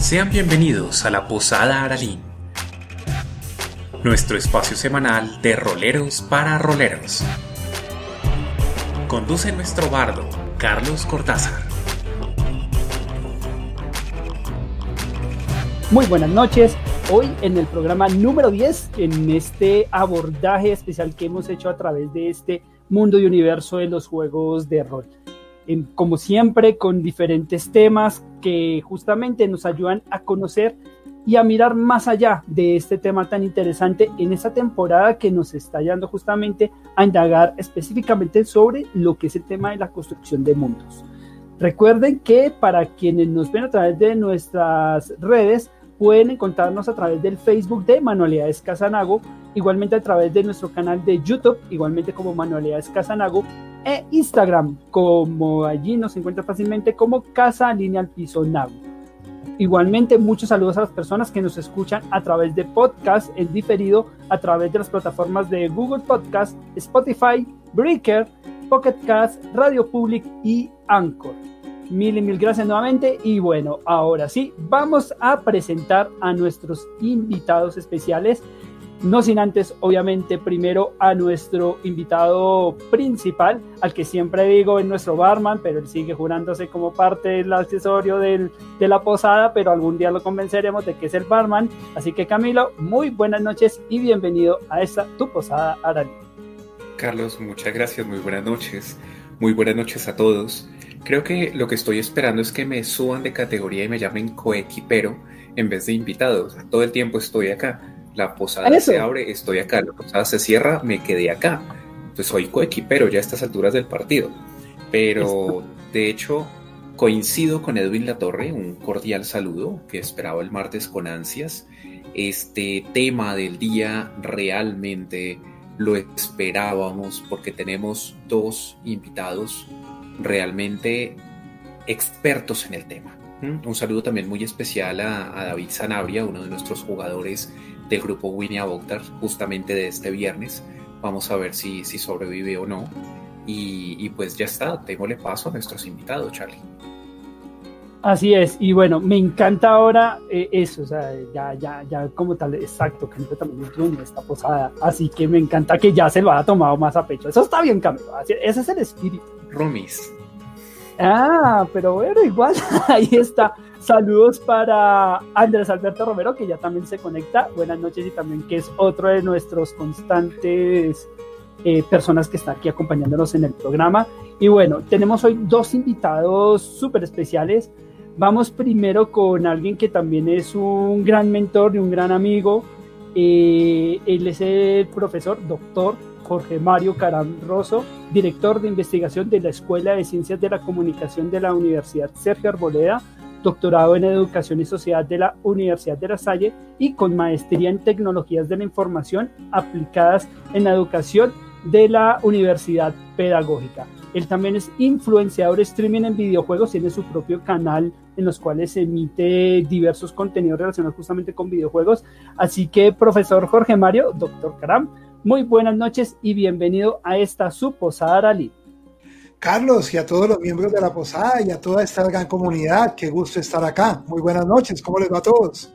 Sean bienvenidos a la Posada Aralín, nuestro espacio semanal de roleros para roleros. Conduce nuestro bardo, Carlos Cortázar. Muy buenas noches. Hoy en el programa número 10, en este abordaje especial que hemos hecho a través de este mundo y universo de los juegos de rol como siempre, con diferentes temas que justamente nos ayudan a conocer y a mirar más allá de este tema tan interesante en esta temporada que nos está ayudando justamente a indagar específicamente sobre lo que es el tema de la construcción de mundos. Recuerden que para quienes nos ven a través de nuestras redes, pueden encontrarnos a través del Facebook de Manualidades Casanago, igualmente a través de nuestro canal de YouTube, igualmente como Manualidades Casanago, e Instagram, como allí nos encuentra fácilmente como Casa Lineal Piso Nago. Igualmente, muchos saludos a las personas que nos escuchan a través de podcast en diferido, a través de las plataformas de Google Podcast, Spotify, Breaker, Pocket Cast, Radio Public y Anchor. Mil y mil gracias nuevamente y bueno, ahora sí, vamos a presentar a nuestros invitados especiales. No sin antes, obviamente, primero a nuestro invitado principal, al que siempre digo es nuestro barman, pero él sigue jurándose como parte del accesorio de la posada, pero algún día lo convenceremos de que es el barman. Así que Camilo, muy buenas noches y bienvenido a esta tu posada Arani. Carlos, muchas gracias, muy buenas noches. Muy buenas noches a todos. Creo que lo que estoy esperando es que me suban de categoría y me llamen coequipero en vez de invitados. Todo el tiempo estoy acá. La posada se abre, estoy acá. La posada se cierra, me quedé acá. Pues soy coequipero ya a estas alturas del partido. Pero de hecho coincido con Edwin Latorre, un cordial saludo que esperaba el martes con ansias. Este tema del día realmente lo esperábamos porque tenemos dos invitados realmente expertos en el tema. Un saludo también muy especial a, David Sanabria, uno de nuestros jugadores del grupo Winnie Aboctar, justamente de este viernes. Vamos a ver si, si sobrevive o no. Y, pues ya está, démosle paso a nuestros invitados, Charlie. Así es, y bueno, me encanta ahora eh, eso, o sea, ya, ya, ya como tal, exacto, que también en esta posada, así que me encanta que ya se lo haya tomado más a pecho, eso está bien, Camilo, ese es el espíritu. Romis. Ah, pero bueno, igual, ahí está. Saludos para Andrés Alberto Romero, que ya también se conecta. Buenas noches y también que es otro de nuestros constantes eh, personas que está aquí acompañándonos en el programa. Y bueno, tenemos hoy dos invitados súper especiales. Vamos primero con alguien que también es un gran mentor y un gran amigo. Eh, él es el profesor, doctor Jorge Mario Caram Rosso, director de investigación de la Escuela de Ciencias de la Comunicación de la Universidad Sergio Arboleda, doctorado en Educación y Sociedad de la Universidad de La Salle y con maestría en Tecnologías de la Información aplicadas en la educación de la Universidad Pedagógica. Él también es influenciador streaming en videojuegos, tiene su propio canal en los cuales emite diversos contenidos relacionados justamente con videojuegos. Así que, profesor Jorge Mario, doctor Caram, muy buenas noches y bienvenido a esta su Posada. Carlos y a todos los miembros de la Posada y a toda esta gran comunidad, qué gusto estar acá. Muy buenas noches, ¿cómo les va a todos?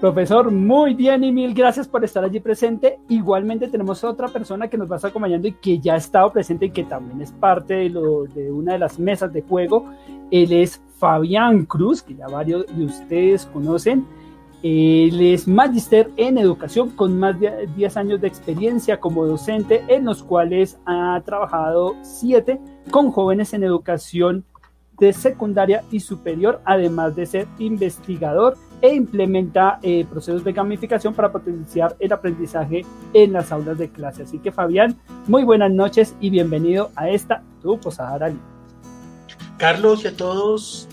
Profesor, muy bien y mil gracias por estar allí presente. Igualmente tenemos otra persona que nos va a estar acompañando y que ya ha estado presente y que también es parte de, lo, de una de las mesas de juego. Él es Fabián Cruz, que ya varios de ustedes conocen. Él es magister en educación con más de 10 años de experiencia como docente, en los cuales ha trabajado 7 con jóvenes en educación de secundaria y superior, además de ser investigador e implementa eh, procesos de gamificación para potenciar el aprendizaje en las aulas de clase. Así que Fabián, muy buenas noches y bienvenido a esta tu Posada Carlos y a todos,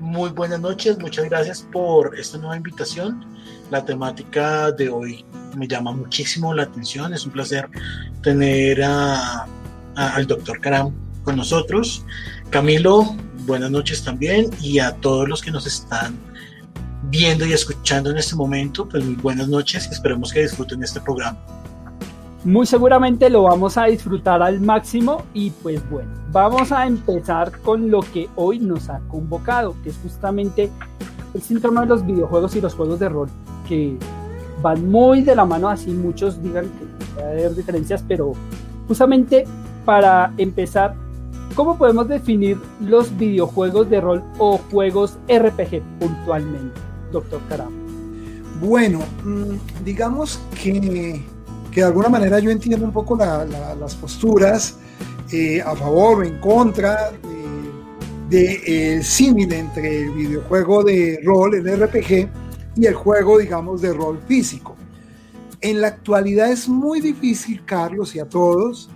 muy buenas noches, muchas gracias por esta nueva invitación. La temática de hoy me llama muchísimo la atención, es un placer tener al doctor Karam con nosotros. Camilo, buenas noches también y a todos los que nos están viendo y escuchando en este momento, pues muy buenas noches y esperemos que disfruten este programa. Muy seguramente lo vamos a disfrutar al máximo y pues bueno, vamos a empezar con lo que hoy nos ha convocado, que es justamente el síntoma de los videojuegos y los juegos de rol, que van muy de la mano, así muchos digan que puede haber diferencias, pero justamente para empezar, ¿cómo podemos definir los videojuegos de rol o juegos RPG puntualmente, doctor Caram? Bueno, mm, digamos que que de alguna manera yo entiendo un poco las posturas eh, a favor o en contra del símil entre el videojuego de rol, el RPG, y el juego, digamos, de rol físico. En la actualidad es muy difícil, Carlos, y a todos,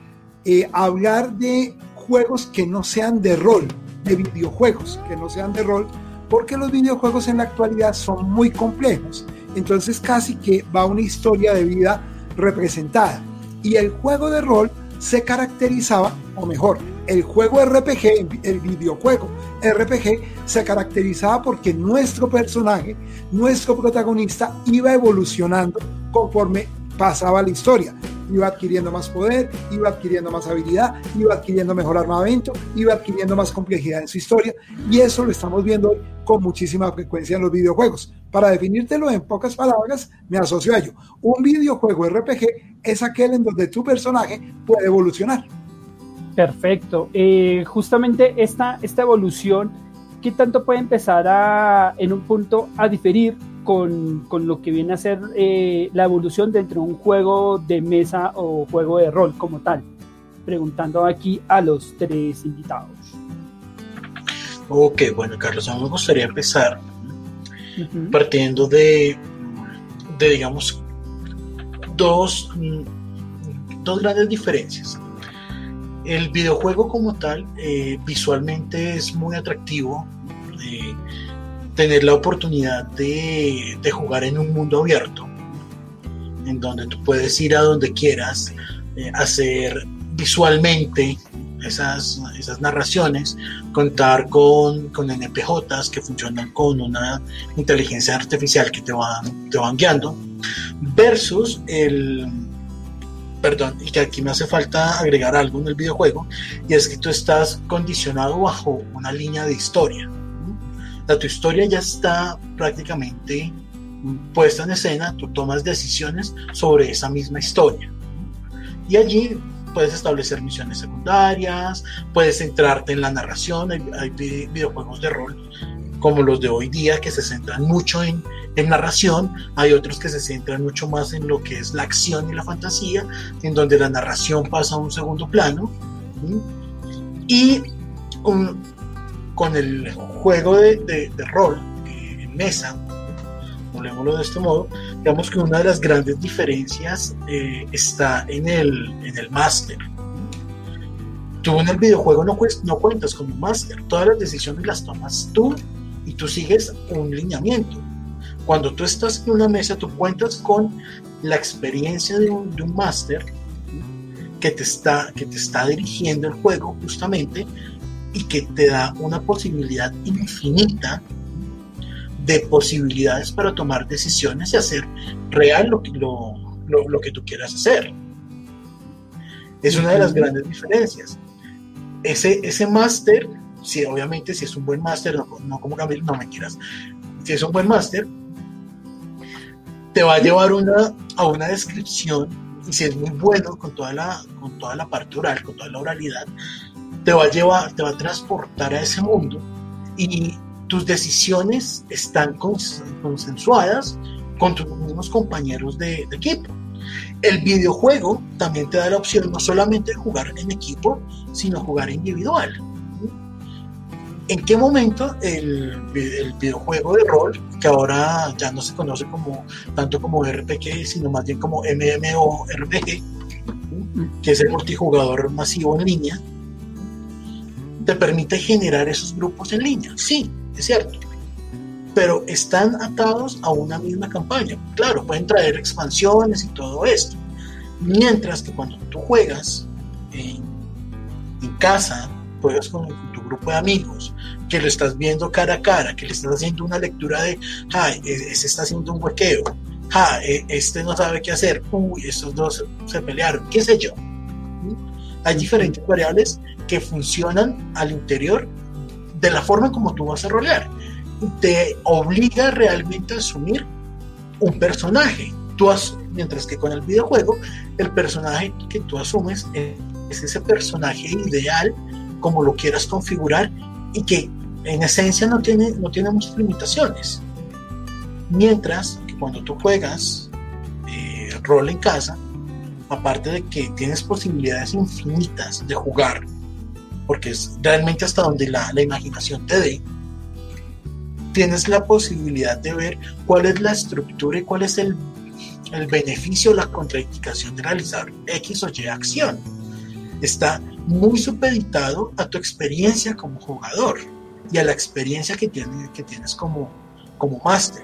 eh, hablar de juegos que no sean de rol, de videojuegos que no sean de rol, porque los videojuegos en la actualidad son muy complejos. Entonces casi que va una historia de vida representada. Y el juego de rol se caracterizaba, o mejor, el juego RPG, el videojuego RPG, se caracterizaba porque nuestro personaje, nuestro protagonista, iba evolucionando conforme pasaba la historia iba adquiriendo más poder, iba adquiriendo más habilidad, iba adquiriendo mejor armamento, iba adquiriendo más complejidad en su historia. Y eso lo estamos viendo hoy con muchísima frecuencia en los videojuegos. Para definírtelo en pocas palabras, me asocio a ello. Un videojuego RPG es aquel en donde tu personaje puede evolucionar. Perfecto. Eh, justamente esta, esta evolución, ¿qué tanto puede empezar a, en un punto a diferir con, lo que viene a ser eh, la evolución dentro de un juego de mesa o juego de rol como tal. Preguntando aquí a los tres invitados. Ok, bueno, Carlos, a mí me gustaría empezar partiendo de, de, digamos, dos, dos grandes diferencias. El videojuego como tal eh, visualmente es muy atractivo, eh, tener la oportunidad de, jugar en un mundo abierto, en donde tú puedes ir a donde quieras, eh, hacer visualmente esas, esas narraciones, contar con, con, NPJs que funcionan con una inteligencia artificial que te van, te van guiando, versus el... Perdón, y que aquí me hace falta agregar algo en el videojuego, y es que tú estás condicionado bajo una línea de historia tu historia ya está prácticamente puesta en escena, tú tomas decisiones sobre esa misma historia. Y allí puedes establecer misiones secundarias, puedes centrarte en la narración, hay, videojuegos de rol como los de hoy día que se centran mucho en, en, narración, hay otros que se centran mucho más en lo que es la acción y la fantasía, en donde la narración pasa a un segundo plano. Y un, con el juego de, rol en mesa, hablemoslo de este modo, digamos que una de las grandes diferencias eh, está en el, en el máster. Tú en el videojuego no, no cuentas como máster, todas las decisiones las tomas tú y tú sigues un lineamiento. Cuando tú estás en una mesa, tú cuentas con la experiencia de un, de máster que te, está, que te está dirigiendo el juego justamente y que te da una posibilidad infinita de posibilidades para tomar decisiones y hacer real lo que, lo, lo, que tú quieras hacer. Es una de las grandes diferencias. Ese, ese máster, si obviamente si es un buen máster, no, como Camilo, no me quieras, si es un buen máster, te va a llevar una, a una descripción y si es muy bueno con toda la, con toda la parte oral, con toda la oralidad, te va a llevar, te va a transportar a ese mundo y tus decisiones están consensuadas con tus mismos compañeros de, equipo. El videojuego también te da la opción no solamente de jugar en equipo, sino jugar individual. ¿En qué momento el, el, videojuego de rol, que ahora ya no se conoce como tanto como RPG, sino más bien como MMORPG, que es el multijugador masivo en línea, te permite generar esos grupos en línea. Sí, es cierto. Pero están atados a una misma campaña. Claro, pueden traer expansiones y todo esto. Mientras que cuando tú juegas en, casa, juegas con, tu grupo de amigos, que lo estás viendo cara a cara, que le estás haciendo una lectura de, ay, ese está haciendo un huequeo, ah, este no sabe qué hacer, uy, estos dos se pelearon, qué sé yo. Hay diferentes variables que funcionan al interior de la forma como tú vas a rolear. Te obliga realmente a asumir un personaje. Tú mientras que con el videojuego, el personaje que tú asumes es ese personaje ideal, como lo quieras configurar, y que en esencia no tiene, no tiene muchas limitaciones. Mientras que cuando tú juegas eh, rol en casa, aparte de que tienes posibilidades infinitas de jugar, porque es realmente hasta donde la, la imaginación te dé, tienes la posibilidad de ver cuál es la estructura y cuál es el, el beneficio o la contraindicación de realizar X o Y acción. Está muy supeditado a tu experiencia como jugador y a la experiencia que, tienes, que tienes como, como máster.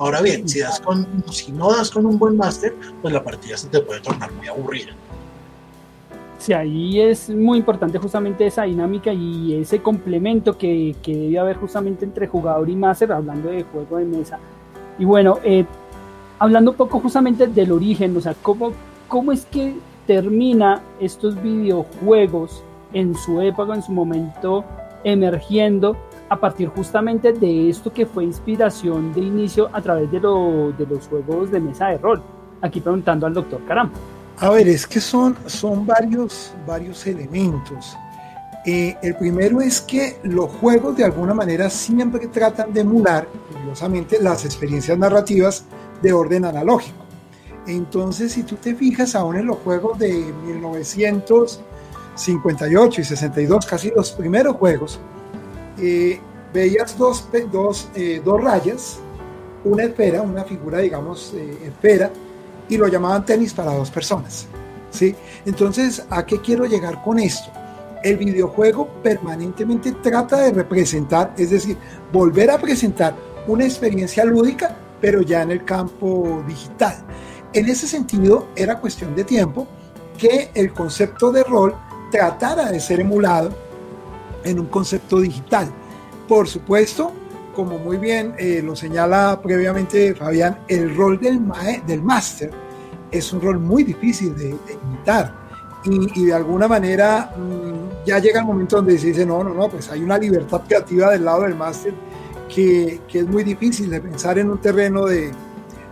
Ahora bien, si, das con, si no das con un buen máster, pues la partida se te puede tornar muy aburrida. Sí, ahí es muy importante justamente esa dinámica y ese complemento que, que debe haber justamente entre jugador y máster, hablando de juego de mesa. Y bueno, eh, hablando un poco justamente del origen, o sea, ¿cómo, cómo es que termina estos videojuegos en su época, en su momento, emergiendo a partir justamente de esto que fue inspiración de inicio a través de, de los juegos de mesa de rol. Aquí preguntando al doctor Caram. A ver, es que son, son varios, varios elementos. Eh, el primero es que los juegos de alguna manera siempre tratan de emular, curiosamente, las experiencias narrativas de orden analógico. Entonces, si tú te fijas aún en los juegos de 1958 y 62, casi los primeros juegos, eh, veías dos, dos, eh, dos, rayas, una esfera, una figura, digamos, esfera, y lo llamaban tenis para dos personas. ¿sí? Entonces, ¿a qué quiero llegar con esto? El videojuego permanentemente trata de representar, es decir, volver a presentar una experiencia lúdica, pero ya en el campo digital. En ese sentido, era cuestión de tiempo que el concepto de rol tratara de ser emulado en un concepto digital. Por supuesto, como muy bien eh, lo señala previamente Fabián, el rol del, del máster es un rol muy difícil de, imitar. Y, de alguna manera mm, ya llega el momento donde se dice, no, no, no, pues hay una libertad creativa del lado del máster que, que es muy difícil de pensar en un terreno de,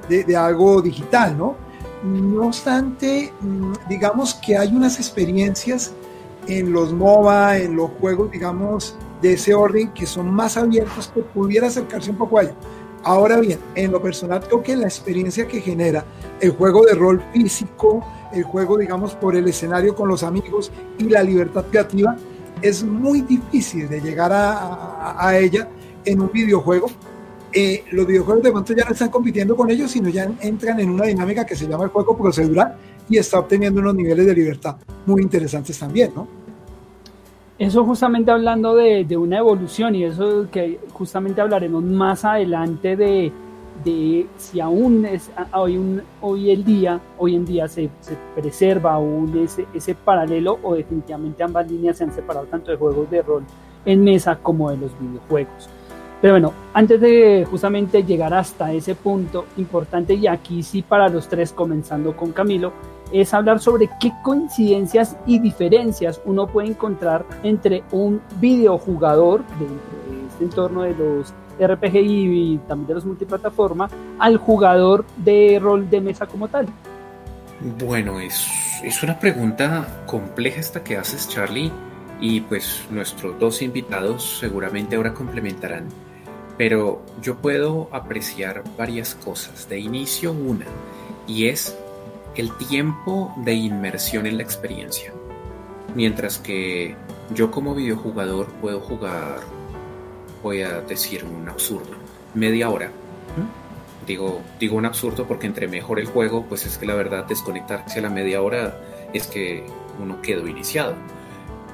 de, algo digital, ¿no? No obstante, mm, digamos que hay unas experiencias en los MOBA, en los juegos, digamos, de ese orden que son más abiertos que pudiera acercarse un poco a ello. Ahora bien, en lo personal creo que la experiencia que genera el juego de rol físico, el juego, digamos, por el escenario con los amigos y la libertad creativa, es muy difícil de llegar a, a ella en un videojuego eh, los videojuegos de pronto ya no están compitiendo con ellos, sino ya entran en una dinámica que se llama el juego procedural y está obteniendo unos niveles de libertad muy interesantes también, ¿no? Eso justamente hablando de, una evolución y eso que justamente hablaremos más adelante de, si aún es hoy, un, hoy el día, hoy en día se, se, preserva aún ese, ese paralelo o definitivamente ambas líneas se han separado tanto de juegos de rol en mesa como de los videojuegos. Pero bueno, antes de justamente llegar hasta ese punto importante, y aquí sí para los tres, comenzando con Camilo, es hablar sobre qué coincidencias y diferencias uno puede encontrar entre un videojugador dentro de este entorno de los RPG y también de los multiplataforma al jugador de rol de mesa como tal. Bueno, es, es una pregunta compleja esta que haces, Charlie, y pues nuestros dos invitados seguramente ahora complementarán pero yo puedo apreciar varias cosas. De inicio una, y es el tiempo de inmersión en la experiencia. Mientras que yo como videojugador puedo jugar, voy a decir un absurdo, media hora. Digo, digo un absurdo porque entre mejor el juego, pues es que la verdad desconectarse a la media hora es que uno quedó iniciado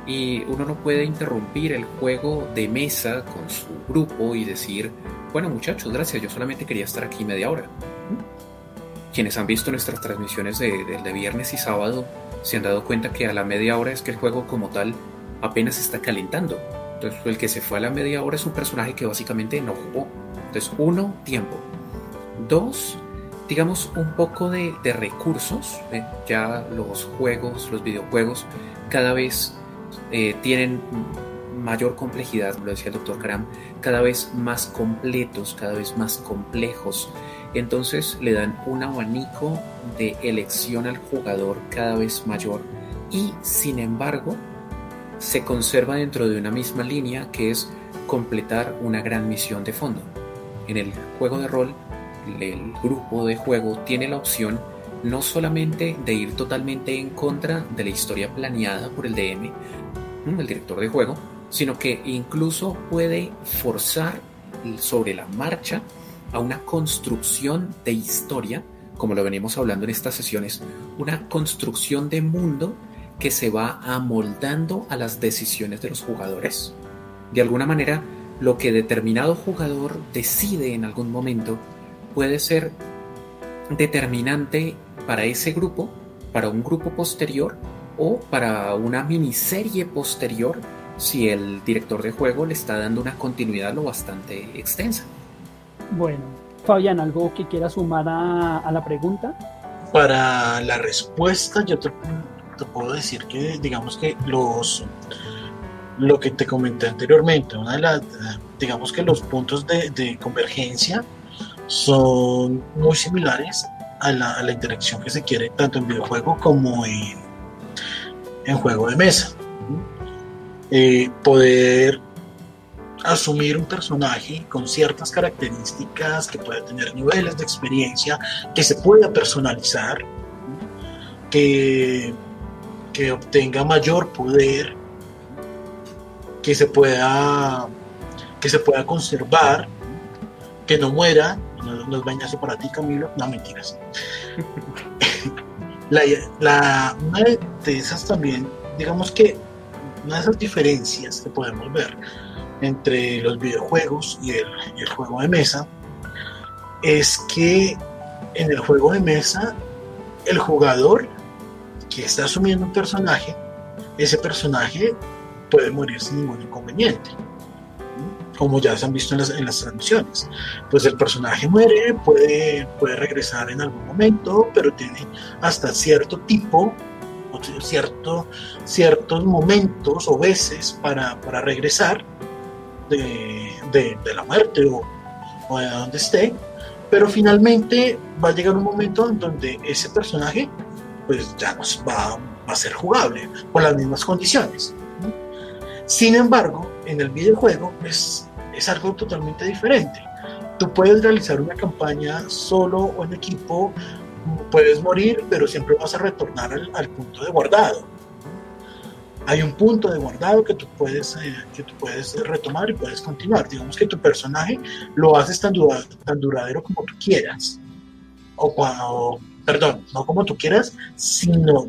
y uno no puede interrumpir el juego de mesa con su grupo y decir, bueno muchachos, gracias, yo solamente quería estar aquí media hora. Quienes han visto nuestras transmisiones de, de, viernes y sábado se han dado cuenta que a la media hora es que el juego como tal apenas está calentando. Entonces el que se fue a la media hora es un personaje que básicamente no jugó. Entonces uno, tiempo. Dos, digamos, un poco de, recursos. Ya los juegos, los videojuegos, cada vez eh, tienen mayor complejidad, lo decía el doctor Karam, cada vez más completos, cada vez más complejos. Entonces le dan un abanico de elección al jugador cada vez mayor y sin embargo se conserva dentro de una misma línea que es completar una gran misión de fondo. En el juego de rol, el grupo de juego tiene la opción no solamente de ir totalmente en contra de la historia planeada por el DM, el director de juego, sino que incluso puede forzar sobre la marcha a una construcción de historia, como lo venimos hablando en estas sesiones, una construcción de mundo que se va amoldando a las decisiones de los jugadores. De alguna manera, lo que determinado jugador decide en algún momento puede ser determinante para ese grupo, para un grupo posterior o para una miniserie posterior si el director de juego le está dando una continuidad lo bastante extensa. Bueno, Fabián, ¿algo que quiera sumar a, la pregunta? Para la respuesta, yo te, puedo decir que, digamos que los lo que te comenté anteriormente, una de las, digamos que los puntos de, convergencia son muy similares a la, interacción que se quiere tanto en videojuego como en, en juego de mesa. Eh, poder asumir un personaje con ciertas características, que pueda tener niveles de experiencia, que se pueda personalizar, que, que obtenga mayor poder, que se pueda, que se pueda conservar, que no muera, no, es bañazo para ti Camilo, no mentiras. la, la, una de esas también, digamos que una de esas diferencias que podemos ver entre los videojuegos y el, juego de mesa es que en el juego de mesa el jugador que está asumiendo un personaje, ese personaje puede morir sin ningún inconveniente, como ya se han visto en las, en las transmisiones. Pues el personaje muere, puede, puede regresar en algún momento, pero tiene hasta cierto tipo cierto, ciertos momentos o veces para, regresar de, la muerte o, de donde esté, pero finalmente va a llegar un momento en donde ese personaje pues ya nos va, a ser jugable con las mismas condiciones. Sin embargo, en el videojuego es, es algo totalmente diferente. Tú puedes realizar una campaña solo o en equipo puedes morir, pero siempre vas a retornar al, punto de guardado. Hay un punto de guardado que tú, puedes, eh, que tú puedes retomar y puedes continuar. Digamos que tu personaje lo haces tan, tan duradero como tú quieras. O, perdón, no como tú quieras, sino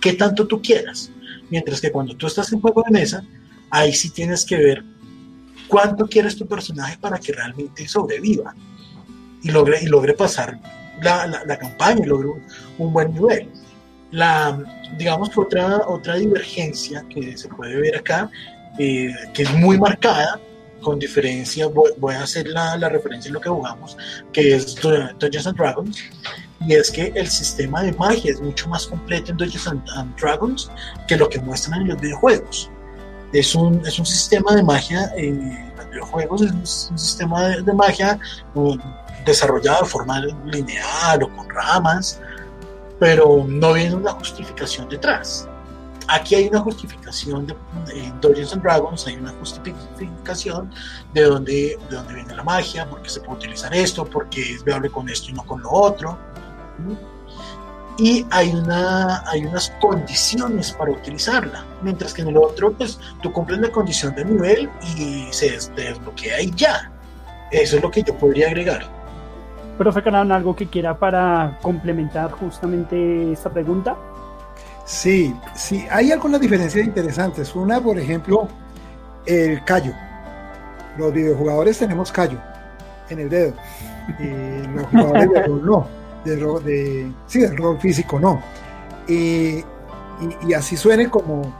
que tanto tú quieras. Mientras que cuando tú estás en juego de mesa, ahí sí tienes que ver cuánto quieres tu personaje para que realmente sobreviva y logre, y logre pasar la, campaña y logró un buen nivel. La, digamos otra, otra divergencia que se puede ver acá, eh, que es muy marcada, con diferencia, voy, a hacer la, la, referencia en lo que jugamos, que es Dungeons and Dragons, y es que el sistema de magia es mucho más completo en Dungeons and, Dragons que lo que muestran en los videojuegos. Es un, es un sistema de magia en los videojuegos, es un, sistema de, magia desarrollado de forma lineal o con ramas, pero no viene una justificación detrás. Aquí hay una justificación de, en Dungeons and Dragons, hay una justificación de dónde, de dónde viene la magia, por qué se puede utilizar esto, por qué es viable con esto y no con lo otro. Y hay, una, hay unas condiciones para utilizarla, mientras que en el otro, pues tú cumples la condición de nivel y se desbloquea y ya. Eso es lo que yo podría agregar. Profe Canan, ¿algo que quiera para complementar justamente esta pregunta? Sí, sí, hay algunas diferencias interesantes. Una, por ejemplo, el callo. Los videojugadores tenemos callo en el dedo. Y los jugadores de rol no. De, sí, del rol físico no. Y, así suene como,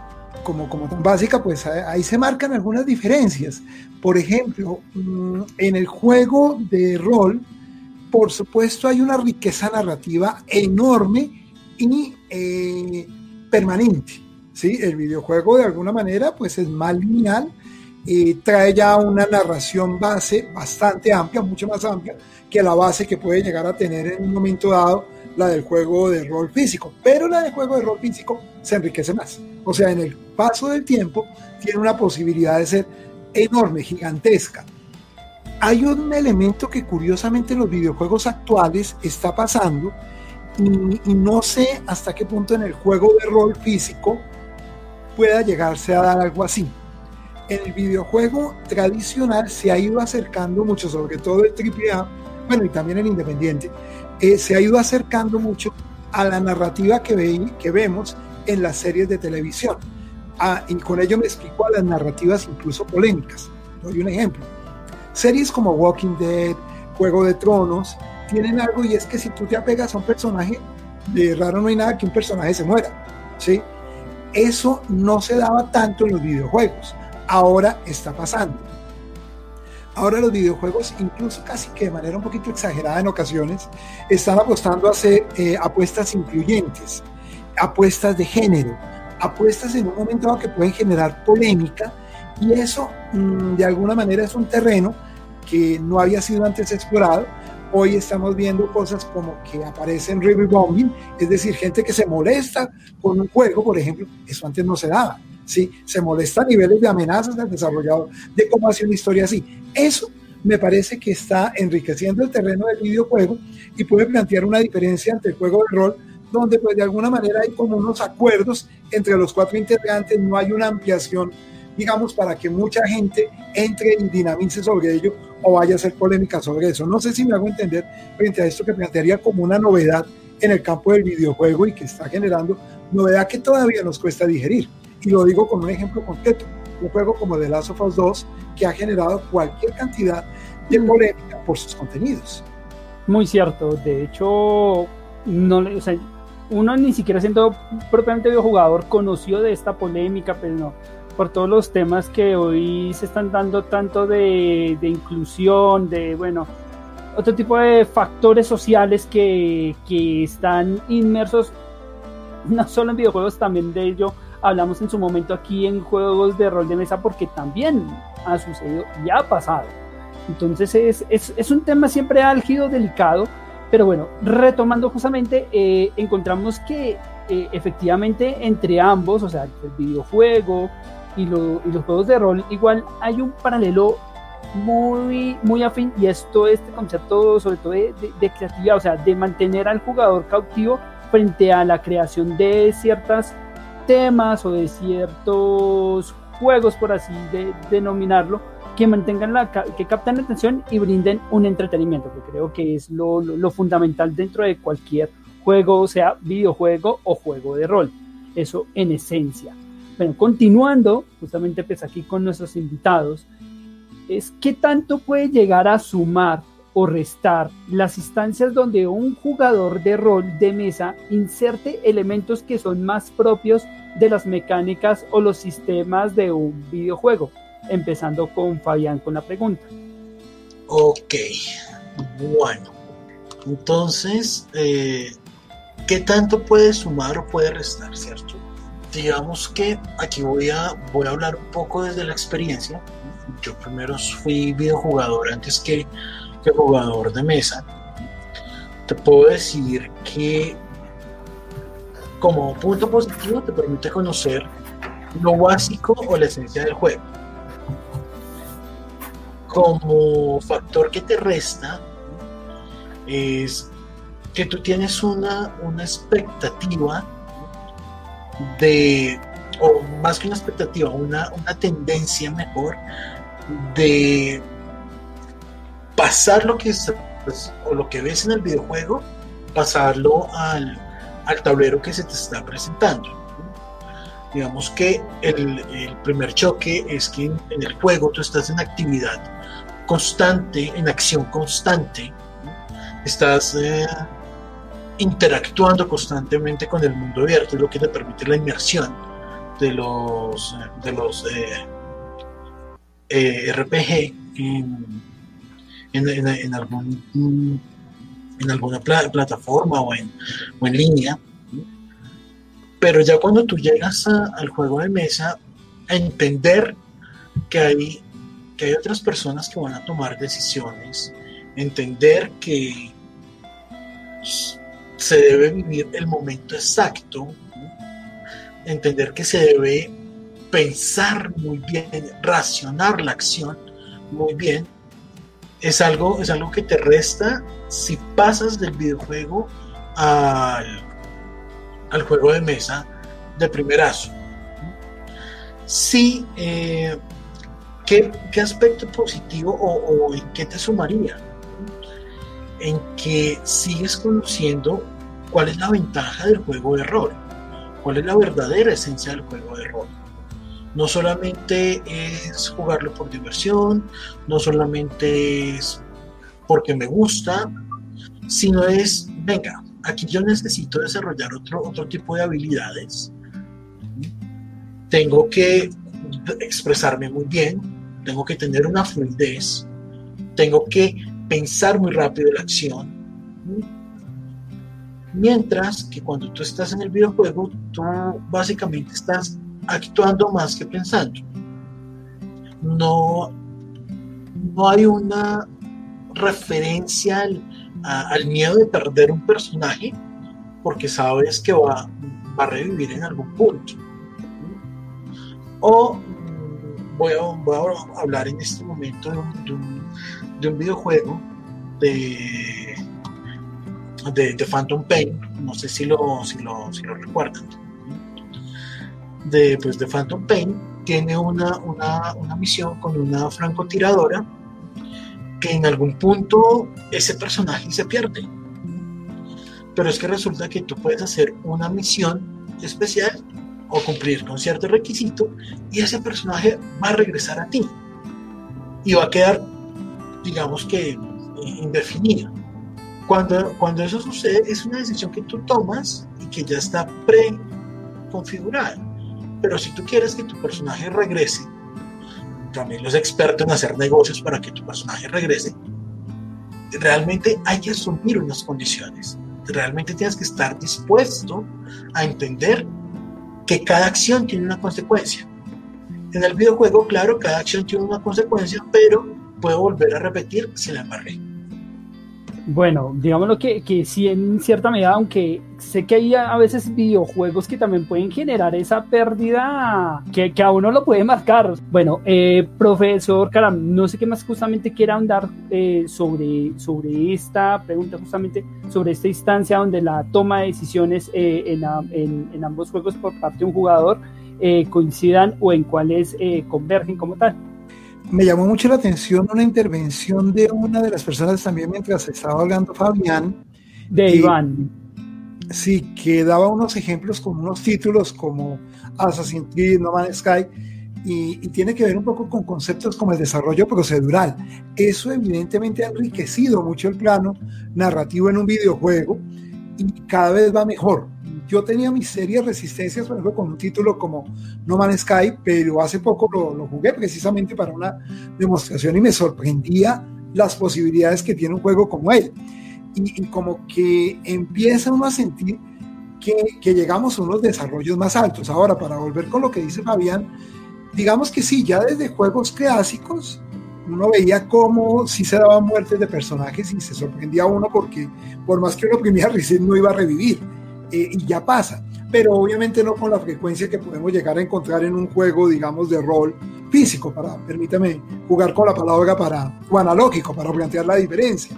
como, como tan básica, pues ahí se marcan algunas diferencias. Por ejemplo, mm, en el juego de rol, por supuesto hay una riqueza narrativa enorme y eh, permanente. ¿sí? El videojuego de alguna manera pues es más lineal, y trae ya una narración base bastante amplia, mucho más amplia que la base que puede llegar a tener en un momento dado la del juego de rol físico. Pero la del juego de rol físico se enriquece más. O sea, en el paso del tiempo tiene una posibilidad de ser enorme, gigantesca. Hay un elemento que curiosamente en los videojuegos actuales está pasando y, no sé hasta qué punto en el juego de rol físico pueda llegarse a dar algo así. En el videojuego tradicional se ha ido acercando mucho, sobre todo el AAA, bueno, y también el independiente, eh, se ha ido acercando mucho a la narrativa que, ve, que vemos en las series de televisión. Ah, y con ello me explico a las narrativas incluso polémicas. Doy un ejemplo. Series como Walking Dead, Juego de Tronos, tienen algo y es que si tú te apegas a un personaje, de raro no hay nada que un personaje se muera. ¿sí? Eso no se daba tanto en los videojuegos. Ahora está pasando. Ahora los videojuegos, incluso casi que de manera un poquito exagerada en ocasiones, están apostando a hacer eh, apuestas incluyentes, apuestas de género, apuestas en un momento dado que pueden generar polémica y eso mm, de alguna manera es un terreno que no había sido antes explorado. Hoy estamos viendo cosas como que aparecen river bombing, es decir, gente que se molesta con un juego, por ejemplo, eso antes no se daba. ¿sí? Se molesta a niveles de amenazas del desarrollador, de cómo hace una historia así. Eso me parece que está enriqueciendo el terreno del videojuego y puede plantear una diferencia entre el juego de rol donde pues de alguna manera hay como unos acuerdos entre los cuatro integrantes, no hay una ampliación, digamos, para que mucha gente entre y dinamice sobre ello o vaya a hacer polémica sobre eso. No sé si me hago entender frente a esto que plantearía como una novedad en el campo del videojuego y que está generando novedad que todavía nos cuesta digerir. Y lo digo con un ejemplo concreto, un juego como The Last of Us 2 que ha generado cualquier cantidad de polémica por sus contenidos. Muy cierto, de hecho, no, o sea, uno ni siquiera siendo propiamente videojugador conoció de esta polémica, pero no, por todos los temas que hoy se están dando tanto de, de inclusión, de, bueno, otro tipo de factores sociales que, que están inmersos no solo en videojuegos, también de ello hablamos en su momento aquí en juegos de rol de mesa porque también ha sucedido y ha pasado. Entonces es, es, es un tema siempre álgido, delicado, pero bueno, retomando justamente, eh, encontramos que eh, efectivamente entre ambos, o sea, el videojuego y, los juegos de rol, igual hay un paralelo muy, muy afín y esto, este concepto sobre todo de, creatividad, o sea, de mantener al jugador cautivo frente a la creación de ciertos temas o de ciertos juegos, por así de, denominarlo, que mantengan la, que capten la atención y brinden un entretenimiento, que creo que es lo, lo, fundamental dentro de cualquier juego, sea videojuego o juego de rol. Eso en esencia. Bueno, continuando, justamente pues aquí con nuestros invitados, es qué tanto puede llegar a sumar o restar las instancias donde un jugador de rol de mesa inserte elementos que son más propios de las mecánicas o los sistemas de un videojuego empezando con Fabián con la pregunta. Ok, bueno, entonces, eh, ¿qué tanto puede sumar o puede restar, cierto? Digamos que aquí voy a, voy a hablar un poco desde la experiencia. Yo primero fui videojugador antes que, que jugador de mesa. Te puedo decir que como punto positivo te permite conocer lo básico o la esencia del juego como factor que te resta es que tú tienes una, una expectativa de, o más que una expectativa, una, una tendencia mejor de pasar lo que pues, o lo que ves en el videojuego, pasarlo al, al tablero que se te está presentando. Digamos que el, el primer choque es que en, en, el juego tú estás en actividad constante, en acción constante, estás eh, interactuando constantemente con el mundo abierto, es lo que te permite la inmersión de los, de los eh, eh, RPG en, en, algún en alguna plataforma o en, o en línea. Pero ya cuando tú llegas al juego de mesa, a entender que hay, que hay otras personas que van a tomar decisiones, entender que se debe vivir el momento exacto, entender que se debe pensar muy bien, racionar la acción muy bien, es algo, es algo que te resta si pasas del videojuego al, al juego de mesa de primerazo. Sí, eh, ¿qué, aspecto positivo o, o, en qué te sumaría? En que sigues conociendo cuál es la ventaja del juego de rol, cuál es la verdadera esencia del juego de rol. No solamente es jugarlo por diversión, no solamente es porque me gusta, sino es, venga, aquí yo necesito desarrollar otro, otro tipo de habilidades. Tengo que expresarme muy bien, tengo que tener una fluidez, tengo que pensar muy rápido la acción. Mientras que cuando tú estás en el videojuego, tú básicamente estás actuando más que pensando. No, no hay una referencia al, miedo de perder un personaje porque sabes que va, a revivir en algún punto. O mm, voy a, hablar en este momento de un, videojuego de, de, Phantom Pain, no sé si lo, si lo, si lo recuerdan de, pues, de Phantom Pain tiene una, una, misión con una francotiradora que en algún punto ese personaje se pierde. Pero es que resulta que tú puedes hacer una misión especial o cumplir con cierto requisito y ese personaje va a regresar a ti y va a quedar, digamos que, indefinida. Cuando, cuando eso sucede es una decisión que tú tomas y que ya está preconfigurada. Pero si tú quieres que tu personaje regrese, también los expertos en hacer negocios para que tu personaje regrese, realmente hay que asumir unas condiciones. Realmente tienes que estar dispuesto a entender que cada acción tiene una consecuencia. En el videojuego, claro, cada acción tiene una consecuencia, pero puedo volver a repetir si la embarré. Bueno, digámoslo que, que sí en cierta medida, aunque sé que hay a veces videojuegos que también pueden generar esa pérdida que, que a uno lo puede marcar. Bueno, eh, profesor Caram, no sé qué más justamente quiera andar eh, sobre, sobre esta pregunta, justamente sobre esta instancia donde la toma de decisiones eh, en, en, en, ambos juegos por parte de un jugador coincidan o en cuáles convergen como tal me llamó mucho la atención una intervención de una de las personas también mientras estaba hablando Fabián. De Iván. Sí, que daba unos ejemplos con unos títulos como Assassin's Creed, No Man's Sky, y, y, tiene que ver un poco con conceptos como el desarrollo procedural. Eso evidentemente ha enriquecido mucho el plano narrativo en un videojuego y cada vez va mejor yo tenía mis serias resistencias, por ejemplo, con un título como No Man's Sky, pero hace poco lo, jugué precisamente para una demostración y me sorprendía las posibilidades que tiene un juego como él. Y, como que empieza uno a sentir que, llegamos a unos desarrollos más altos. Ahora, para volver con lo que dice Fabián, digamos que sí, ya desde juegos clásicos, uno veía cómo sí se daban muertes de personajes y se sorprendía uno porque por más que uno oprimía Reset no iba a revivir eh, y ya pasa. Pero obviamente no con la frecuencia que podemos llegar a encontrar en un juego, digamos, de rol físico, para, permítame jugar con la palabra para, o analógico, para plantear la diferencia.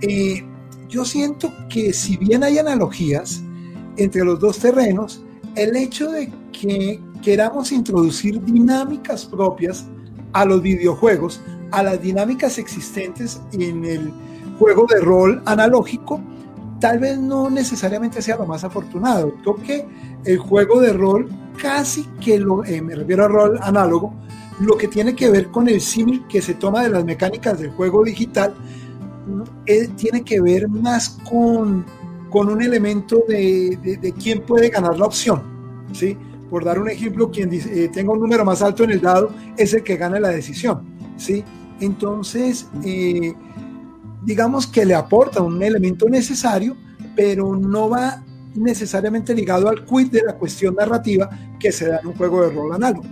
Eh, yo siento que si bien hay analogías entre los dos terrenos, el hecho de que queramos introducir dinámicas propias a los videojuegos, a las dinámicas existentes en el juego de rol analógico, tal vez no necesariamente sea lo más afortunado. Creo que el juego de rol casi que lo, eh, me refiero a rol análogo, lo que tiene que ver con el símil que se toma de las mecánicas del juego digital, eh, tiene que ver más con, con un elemento de, de, quién puede ganar la opción. ¿sí? Por dar un ejemplo, quien dice, eh, tenga un número más alto en el dado es el que gana la decisión. ¿sí? Entonces, digamos que le aporta un elemento necesario, pero no va necesariamente ligado al quid de la cuestión narrativa que se da en un juego de rol análogo.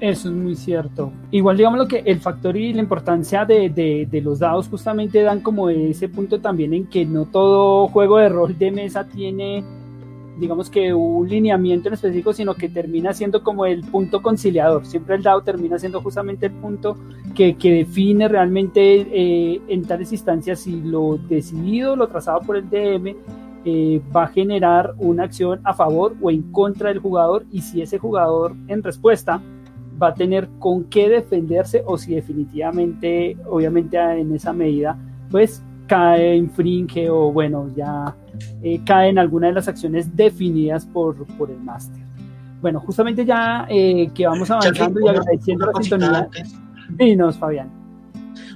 Eso es muy cierto. Igual digamos lo que el factor y la importancia de, de, los dados justamente dan como ese punto también en que no todo juego de rol de mesa tiene digamos que un lineamiento en específico, sino que termina siendo como el punto conciliador. Siempre el dado termina siendo justamente el punto que, que define realmente eh, en tales instancias si lo decidido, lo trazado por el DM, eh, va a generar una acción a favor o en contra del jugador y si ese jugador en respuesta va a tener con qué defenderse o si definitivamente, obviamente en esa medida, pues cae, infringe o bueno, ya eh, cae en alguna de las acciones definidas por, por el máster. Bueno, justamente ya eh, que vamos avanzando y agradeciendo la sintonía. Dinos, Fabián.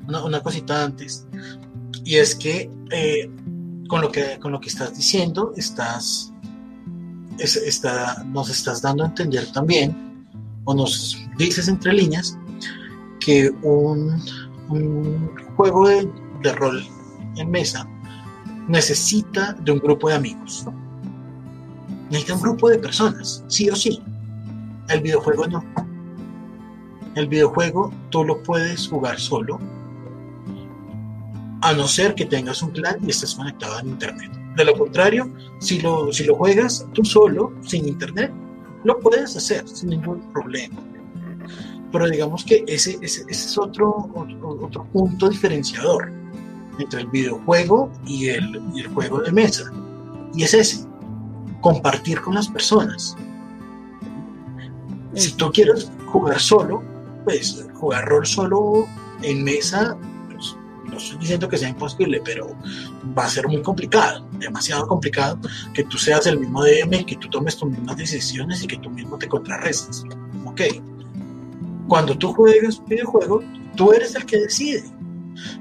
Una, una, cosita antes. Y es que eh, con, lo que con lo que estás diciendo, estás, está, nos estás dando a entender también, o nos dices entre líneas, que un, un juego de, de rol en mesa necesita de un grupo de amigos. Necesita un grupo de personas, sí o sí. El videojuego no. El videojuego tú lo puedes jugar solo, a no ser que tengas un clan y estés conectado a internet. De lo contrario, si lo, si lo juegas tú solo, sin internet, lo puedes hacer sin ningún problema. Pero digamos que ese, ese, es otro, otro punto diferenciador entre el videojuego y el, juego de mesa. Y es ese, compartir con las personas. Si tú quieres jugar solo, pues jugar rol solo en mesa, pues, no estoy diciendo que sea imposible, pero va a ser muy complicado, demasiado complicado que tú seas el mismo DM, que tú tomes tus mismas decisiones y que tú mismo te contrarrestes. Ok. Cuando tú juegas un videojuego, tú eres el que decide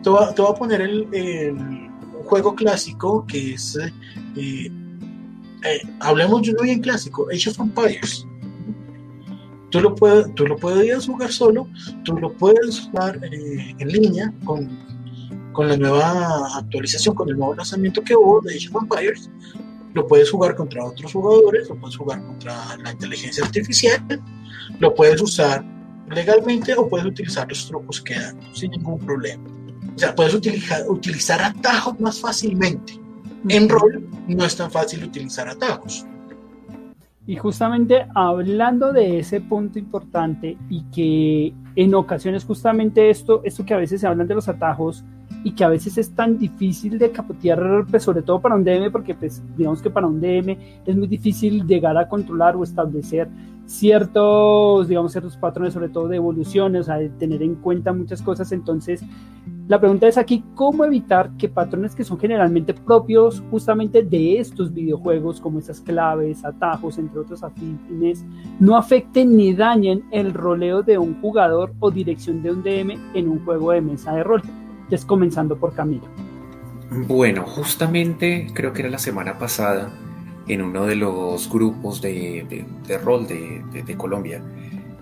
te voy a, poner el, juego clásico que es. Eh, eh, hablemos de uno bien clásico: Age of Empires. Tú lo, puedes, tú lo puedes jugar solo, tú lo puedes jugar eh, en línea con, con la nueva actualización, con el nuevo lanzamiento que hubo de Age of Empires. Lo puedes jugar contra otros jugadores, lo puedes jugar contra la inteligencia artificial, lo puedes usar legalmente o puedes utilizar los trucos que dan sin ningún problema. O sea, puedes utilizar, utilizar atajos más fácilmente. En rol no es tan fácil utilizar atajos. Y justamente hablando de ese punto importante y que en ocasiones justamente esto, esto que a veces se hablan de los atajos y que a veces es tan difícil de capotear, pues sobre todo para un DM, porque pues digamos que para un DM es muy difícil llegar a controlar o establecer ciertos, digamos, ciertos patrones, sobre todo de evoluciones, o sea, de tener en cuenta muchas cosas. Entonces, la pregunta es aquí, ¿cómo evitar que patrones que son generalmente propios justamente de estos videojuegos, como esas claves, atajos, entre otros afines, no afecten ni dañen el roleo de un jugador o dirección de un DM en un juego de mesa de rol? Es comenzando por Camilo. Bueno, justamente creo que era la semana pasada en uno de los grupos de, rol de, Colombia,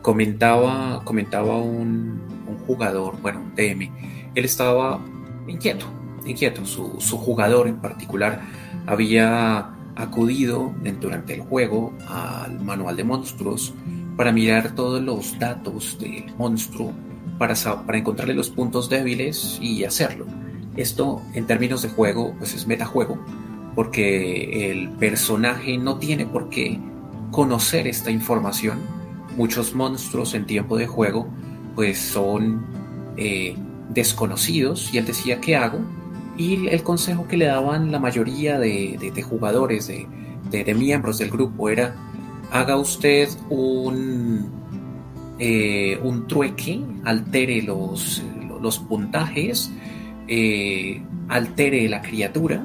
comentaba, comentaba un, jugador, bueno, un DM, él estaba inquieto, inquieto, su, su jugador en particular había acudido durante el juego al manual de monstruos para mirar todos los datos del monstruo, para, para encontrarle los puntos débiles y hacerlo. Esto en términos de juego, pues es metajuego, porque el personaje no tiene por qué conocer esta información. Muchos monstruos en tiempo de juego pues son eh, desconocidos y él decía ¿qué hago? Y el consejo que le daban la mayoría de, jugadores, de, miembros del grupo era haga usted un, eh, un trueque, altere los, los puntajes, eh, altere la criatura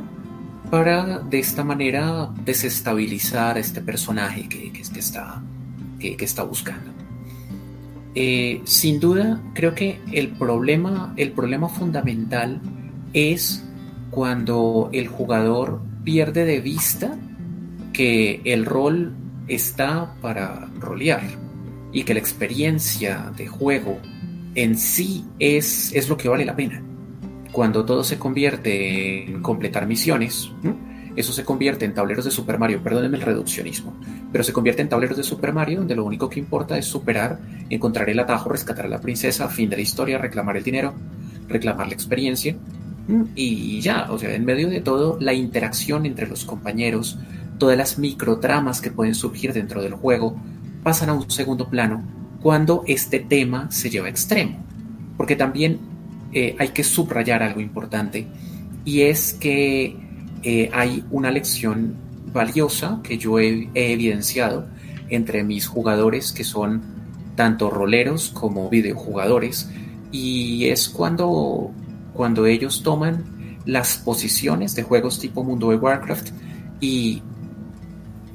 para de esta manera desestabilizar a este personaje que, está, que, está buscando. Eh, sin duda, creo que el problema, el problema fundamental es cuando el jugador pierde de vista que el rol está para rolear y que la experiencia de juego en sí es, es lo que vale la pena. cuando todo se convierte en completar misiones, eso se convierte en tableros de Super Mario, perdónenme el reduccionismo, pero se convierte en tableros de Super Mario donde lo único que importa es superar, encontrar el atajo, rescatar a la princesa, fin de la historia, reclamar el dinero, reclamar la experiencia y ya, o sea, en medio de todo, la interacción entre los compañeros, todas las microtramas que pueden surgir dentro del juego, pasan a un segundo plano cuando este tema se lleva a extremo. Porque también eh, hay que subrayar algo importante y es que eh, hay una lección valiosa que yo he, evidenciado entre mis jugadores que son tanto roleros como videojugadores y es cuando, cuando ellos toman las posiciones de juegos tipo Mundo de Warcraft y,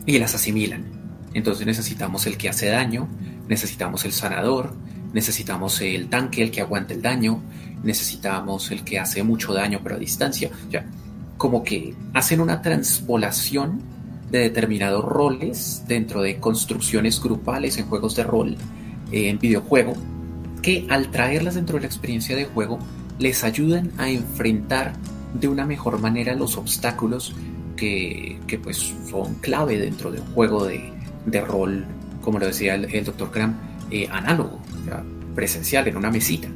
y las asimilan. Entonces necesitamos el que hace daño, necesitamos el sanador, necesitamos el tanque, el que aguanta el daño, necesitamos el que hace mucho daño pero a distancia. Ya, como que hacen una transpolación de determinados roles dentro de construcciones grupales en juegos de rol, en videojuego, que al traerlas dentro de la experiencia de juego les ayudan a enfrentar de una mejor manera los obstáculos que, pues son clave dentro de un juego de, rol, como lo decía el, doctor Cram, eh, análogo, presencial, en una mesita.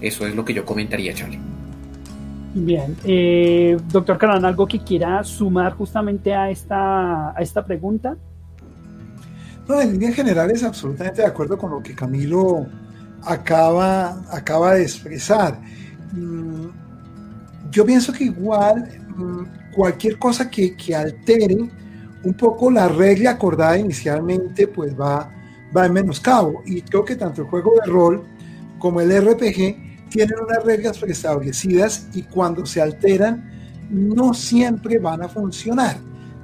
Eso es lo que yo comentaría, Charlie. Bien, eh, doctor Caran, ¿algo que quiera sumar justamente a esta, a esta pregunta? No, en líneas generales, absolutamente de acuerdo con lo que Camilo acaba, acaba de expresar. Mm, yo pienso que igual mm, cualquier cosa que, que, altere un poco la regla acordada inicialmente, pues va, va en menoscabo. Y creo que tanto el juego de rol como el RPG tienen unas reglas preestablecidas y cuando se alteran no siempre van a funcionar.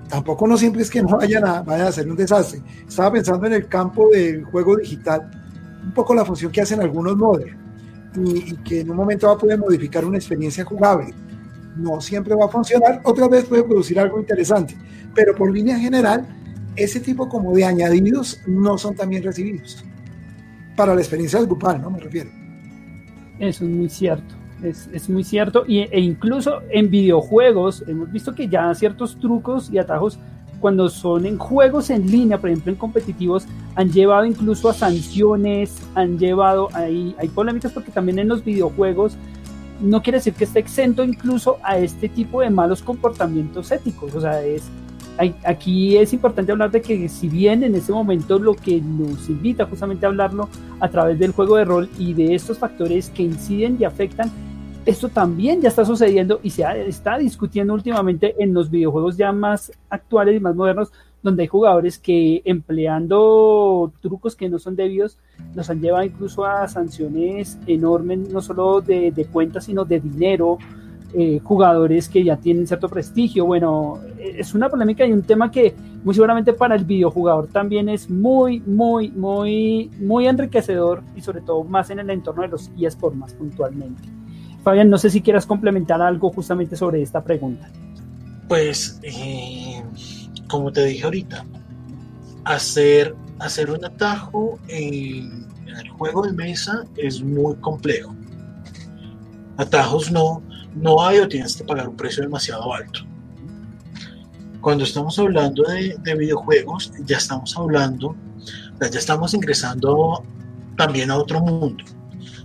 Tampoco no siempre es que no vayan a, vayan a ser un desastre. Estaba pensando en el campo del juego digital, un poco la función que hacen algunos modelos y, que en un momento va a poder modificar una experiencia jugable. No siempre va a funcionar, otra vez puede producir algo interesante, pero por línea general, ese tipo como de añadidos no son tan bien recibidos. Para la experiencia grupal, ¿no? Me refiero. Eso es muy cierto. Es, es, muy cierto. Y, e incluso en videojuegos hemos visto que ya ciertos trucos y atajos cuando son en juegos en línea, por ejemplo en competitivos, han llevado incluso a sanciones, han llevado, hay, hay polémicas porque también en los videojuegos no quiere decir que esté exento incluso a este tipo de malos comportamientos éticos. O sea, es, aquí es importante hablar de que si bien en ese momento lo que nos invita justamente a hablarlo a través del juego de rol y de estos factores que inciden y afectan, esto también ya está sucediendo y se está discutiendo últimamente en los videojuegos ya más actuales y más modernos, donde hay jugadores que empleando trucos que no son debidos, nos han llevado incluso a sanciones enormes, no solo de, de cuentas, sino de dinero, eh, jugadores que ya tienen cierto prestigio. Bueno, es una polémica y un tema que muy seguramente para el videojugador también es muy, muy, muy, muy enriquecedor y sobre todo más en el entorno de los eSports más puntualmente. Fabián, no sé si quieras complementar algo justamente sobre esta pregunta. Pues, eh, como te dije ahorita, hacer, hacer un atajo en el juego de mesa es muy complejo. Atajos no, no hay o tienes que pagar un precio demasiado alto. Cuando estamos hablando de, videojuegos, ya estamos hablando, ya estamos ingresando también a otro mundo.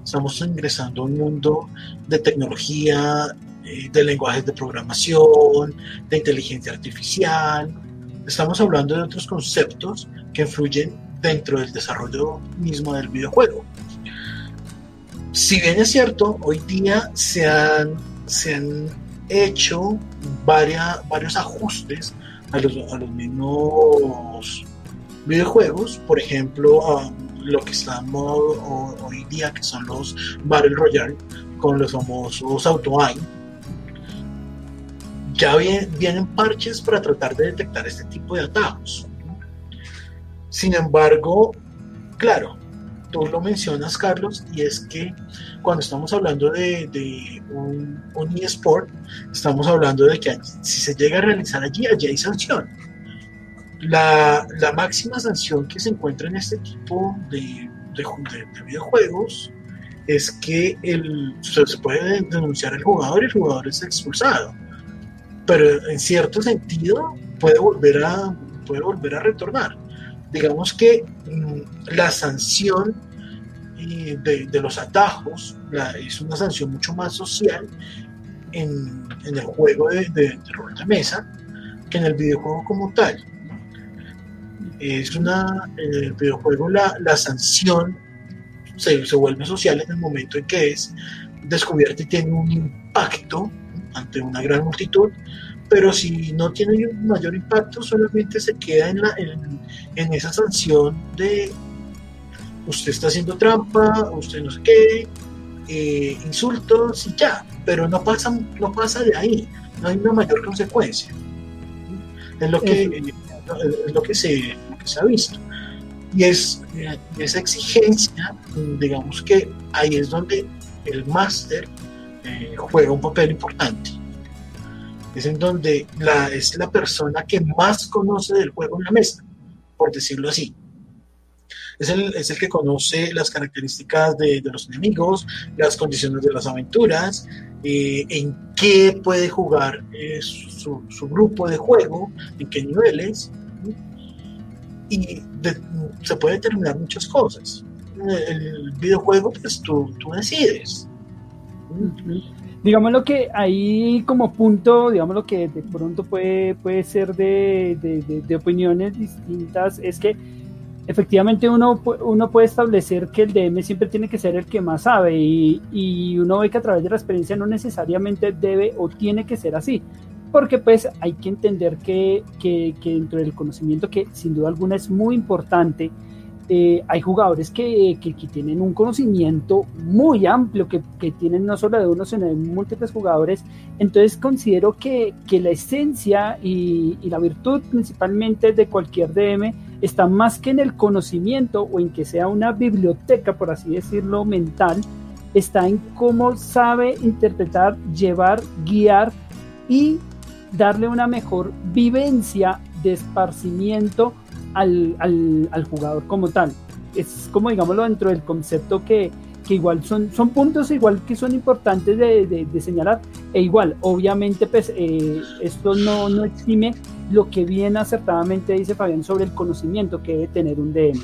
Estamos ingresando a un mundo de tecnología, eh, de lenguajes de programación, de inteligencia artificial. Estamos hablando de otros conceptos que influyen dentro del desarrollo mismo del videojuego. Si bien es cierto, hoy día se han se han hecho varios ajustes a los, mismos videojuegos, por ejemplo, a lo que estamos hoy día, que son los Battle Royale, con los famosos auto-aim. Ya vienen parches para tratar de detectar este tipo de atajos. Sin embargo, claro, tú lo mencionas, Carlos, y es que cuando estamos hablando de, un, eSport, estamos hablando de que si se llega a realizar allí, allí hay sanción. La, máxima sanción que se encuentra en este tipo de, videojuegos es que el, se puede denunciar al jugador y el jugador es expulsado. Pero en cierto sentido puede volver a, puede volver a retornar. Digamos que mm, la sanción eh, de, los atajos es una sanción mucho más social en, el juego de, de, de mesa que en el videojuego como tal. Es una, en el videojuego la, la sanción se, se, vuelve social en el momento en que es descubierta y tiene un impacto ante una gran multitud, pero si no tiene un mayor impacto, solamente se queda en, la, en, esa sanción de usted está haciendo trampa, usted no sé qué, eh, insultos y ya, pero no pasa, no pasa de ahí, no hay una mayor consecuencia. Es lo que, es lo que, se, lo que se ha visto. Y es esa exigencia, digamos que ahí es donde el máster eh, juega un papel importante. Es en donde la, es la persona que más conoce del juego en la mesa, por decirlo así. Es el, es el que conoce las características de, de, los enemigos, las condiciones de las aventuras, eh, en qué puede jugar eh, su, su, grupo de juego, en qué niveles, y se puede determinar muchas cosas. El videojuego, pues tú, tú decides. Digamos lo que ahí como punto, digamos lo que de pronto puede, puede ser de, de, de, opiniones distintas, es que efectivamente uno, uno puede establecer que el DM siempre tiene que ser el que más sabe y, y uno ve que a través de la experiencia no necesariamente debe o tiene que ser así porque pues hay que entender que, que, dentro del conocimiento, que sin duda alguna es muy importante, eh, hay jugadores que, que, tienen un conocimiento muy amplio, que, tienen no solo de uno, sino de múltiples jugadores. Entonces considero que, la esencia y, la virtud principalmente de cualquier DM está más que en el conocimiento o en que sea una biblioteca, por así decirlo, mental, está en cómo sabe interpretar, llevar, guiar y darle una mejor vivencia de esparcimiento al, jugador como tal. Es como, digámoslo, dentro del concepto que, igual son, son puntos igual que son importantes de, señalar e igual, obviamente, pues eh, esto no, no exime lo que bien acertadamente dice Fabián sobre el conocimiento que debe tener un DM.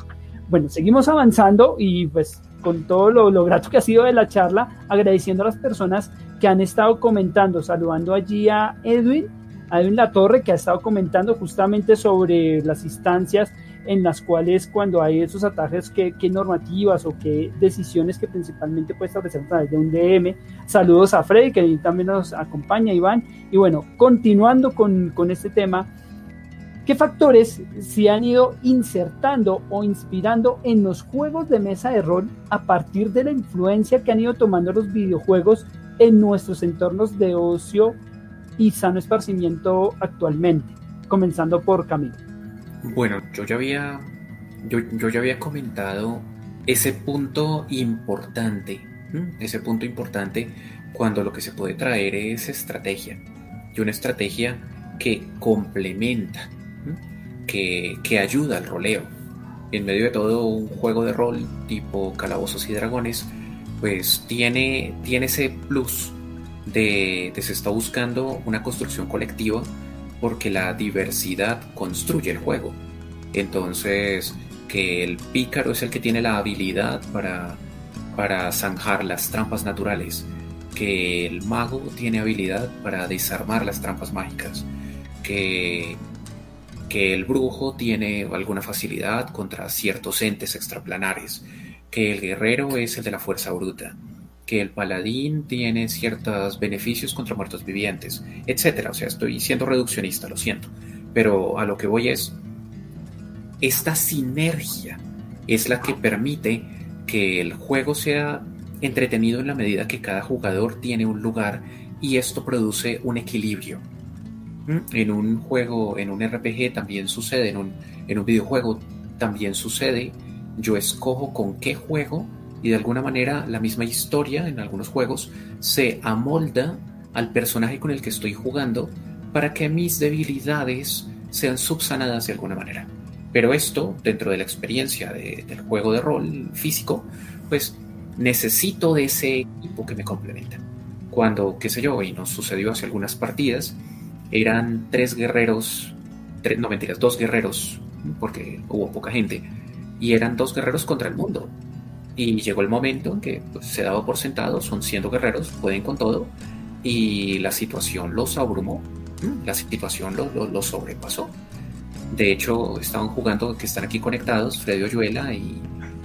Bueno, seguimos avanzando y pues con todo lo, lo, grato que ha sido de la charla, agradeciendo a las personas que han estado comentando, saludando allí a Edwin, hay La Torre que ha estado comentando justamente sobre las instancias en las cuales cuando hay esos ataques, qué, normativas o qué decisiones que principalmente puede establecer a través de un DM. Saludos a Freddy, que también nos acompaña, Iván. Y bueno, continuando con, con este tema, ¿qué factores se han ido insertando o inspirando en los juegos de mesa de rol a partir de la influencia que han ido tomando los videojuegos en nuestros entornos de ocio y sano esparcimiento actualmente, comenzando por Camilo. Bueno, yo ya había, yo, ya había comentado ese punto importante, ese punto importante cuando lo que se puede traer es estrategia, y una estrategia que complementa, que, que ayuda al roleo. En medio de todo un juego de rol tipo Calabozos y Dragones, pues tiene, tiene ese plus de, se está buscando una construcción colectiva porque la diversidad construye el juego. Entonces, que el pícaro es el que tiene la habilidad para, para zanjar las trampas naturales, que el mago tiene habilidad para desarmar las trampas mágicas, que, que el brujo tiene alguna facilidad contra ciertos entes extraplanares, que el guerrero es el de la fuerza bruta, que el paladín tiene ciertos beneficios contra muertos vivientes, etcétera. O sea, estoy siendo reduccionista, lo siento. Pero a lo que voy es, esta sinergia es la que permite que el juego sea entretenido en la medida que cada jugador tiene un lugar y esto produce un equilibrio. ¿Mm? En un juego, en un RPG también sucede, en un, en un videojuego también sucede. Yo escojo con qué juego y de alguna manera la misma historia en algunos juegos se amolda al personaje con el que estoy jugando para que mis debilidades sean subsanadas de alguna manera. Pero esto, dentro de la experiencia del juego de rol físico, pues necesito de ese equipo que me complementa. Cuando, qué sé yo, y nos sucedió hace algunas partidas, eran tres guerreros, no mentiras, dos guerreros, porque hubo poca gente, y eran dos guerreros contra el mundo. Y llegó el momento en que pues, se daba por sentado, son siendo guerreros, pueden con todo, y la situación los abrumó, la situación los sobrepasó. De hecho, estaban jugando, que están aquí conectados, Freddy Oyuela y,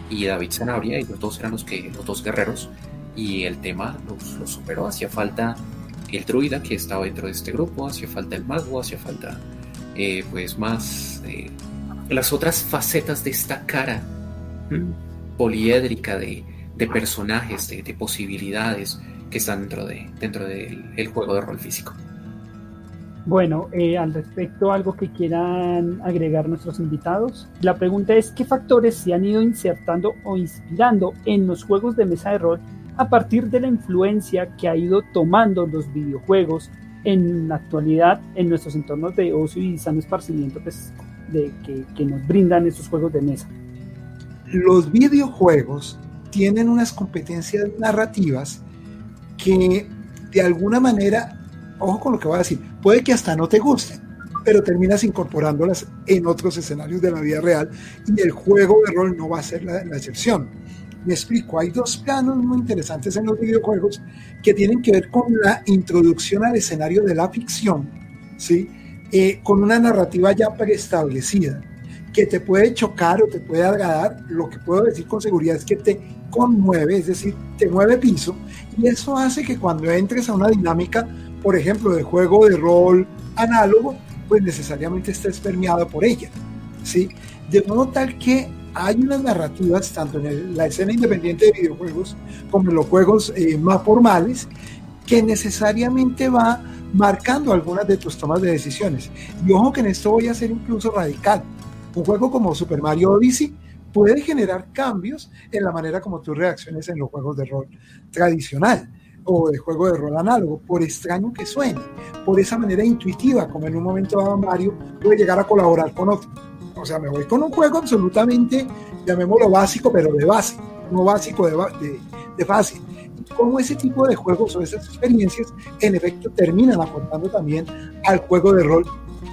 y David Zanabria, y los dos eran los, que, los dos guerreros, y el tema los, superó. Hacía falta el druida que estaba dentro de este grupo, hacía falta el mago, hacía falta eh, pues más eh, las otras facetas de esta cara poliédrica de, de personajes, de, de, posibilidades que están dentro, de, dentro del juego de rol físico. Bueno, eh, al respecto, algo que quieran agregar nuestros invitados. La pregunta es, ¿qué factores se han ido insertando o inspirando en los juegos de mesa de rol a partir de la influencia que ha ido tomando los videojuegos en la actualidad en nuestros entornos de ocio y sano esparcimiento pues, de, que, que nos brindan estos juegos de mesa? Los videojuegos tienen unas competencias narrativas que de alguna manera ojo con lo que voy a decir, puede que hasta no te gusten, pero terminas incorporándolas en otros escenarios de la vida real y el juego de rol no va a ser la, excepción. Me explico, hay dos planos muy interesantes en los videojuegos que tienen que ver con la introducción al escenario de la ficción, ¿sí? Eh, con una narrativa ya preestablecida, que te puede chocar o te puede agradar, lo que puedo decir con seguridad es que te conmueve, es decir, te mueve piso, y eso hace que cuando entres a una dinámica por ejemplo, de juego de rol análogo, pues necesariamente está permeado por ella. ¿sí? De modo tal que hay unas narrativas, tanto en la escena independiente de videojuegos como en los juegos eh, más formales, que necesariamente va marcando algunas de tus tomas de decisiones. Y ojo que en esto voy a ser incluso radical. Un juego como Super Mario Odyssey puede generar cambios en la manera como tú reacciones en los juegos de rol tradicional o de juego de rol análogo, por extraño que suene, por esa manera intuitiva, como en un momento dado Mario puede llegar a colaborar con otro. O sea, me voy con un juego absolutamente, llamémoslo básico, pero de base, no básico de, de, de fácil. Cómo ese tipo de juegos o esas experiencias, en efecto, terminan aportando también al juego de rol,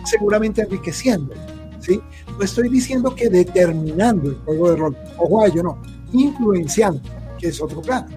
seguramente enriqueciendo. ¿Sí? No estoy diciendo que determinando el juego de rol, ojo a ello, no, influenciando, que es otro plano.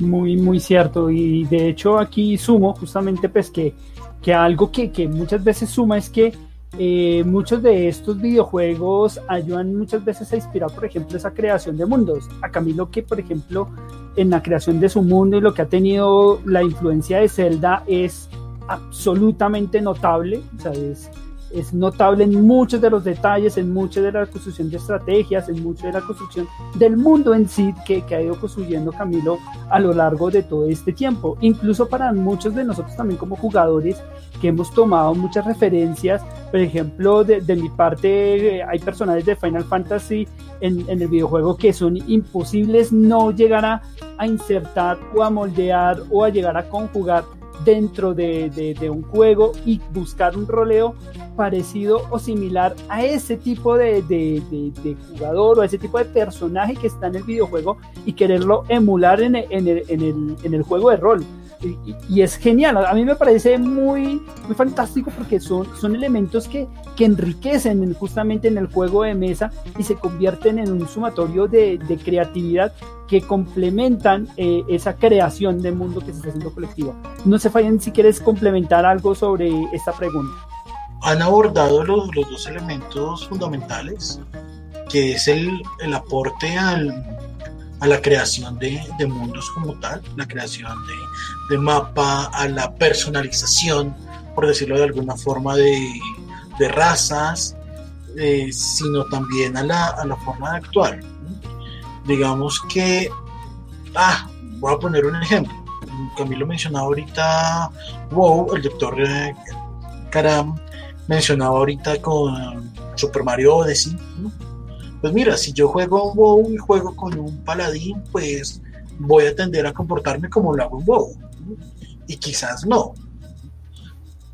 Muy, muy cierto. Y de hecho aquí sumo justamente pues que, que algo que, que muchas veces suma es que eh, muchos de estos videojuegos ayudan muchas veces a inspirar, por ejemplo, esa creación de mundos. A Camilo que, por ejemplo, en la creación de su mundo y lo que ha tenido la influencia de Zelda es absolutamente notable. O sea, es, es notable en muchos de los detalles, en mucha de la construcción de estrategias, en mucha de la construcción del mundo en sí que, que, ha ido construyendo Camilo a lo largo de todo este tiempo. Incluso para muchos de nosotros también como jugadores que hemos tomado muchas referencias, por ejemplo, de, de mi parte hay personajes de Final Fantasy en, en, el videojuego que son imposibles no llegar a, a insertar o a moldear o a llegar a conjugar dentro de, un juego y buscar un roleo parecido o similar a ese tipo de, de, jugador o a ese tipo de personaje que está en el videojuego y quererlo emular en, en, el, en, el, en el juego de rol y, es genial. A mí me parece muy, muy fantástico porque son, son elementos que, que enriquecen justamente en el juego de mesa y se convierten en un sumatorio de, de creatividad que complementan eh, esa creación de mundo que se está haciendo colectivo. No se fallen si quieres complementar algo sobre esta pregunta. Han abordado los, los dos elementos fundamentales, que es el, el aporte al, a la creación de, de, mundos como tal, la creación de, de, mapa, a la personalización, por decirlo de alguna forma, de, de razas, eh, sino también a la, a la forma de actuar. Digamos que, ah, voy a poner un ejemplo. Camilo mencionaba ahorita WoW, el doctor Karam mencionaba ahorita con Super Mario Odyssey, pues mira, si yo juego un WoW y juego con un paladín, pues voy a tender a comportarme como lo hago en WoW. Y quizás no.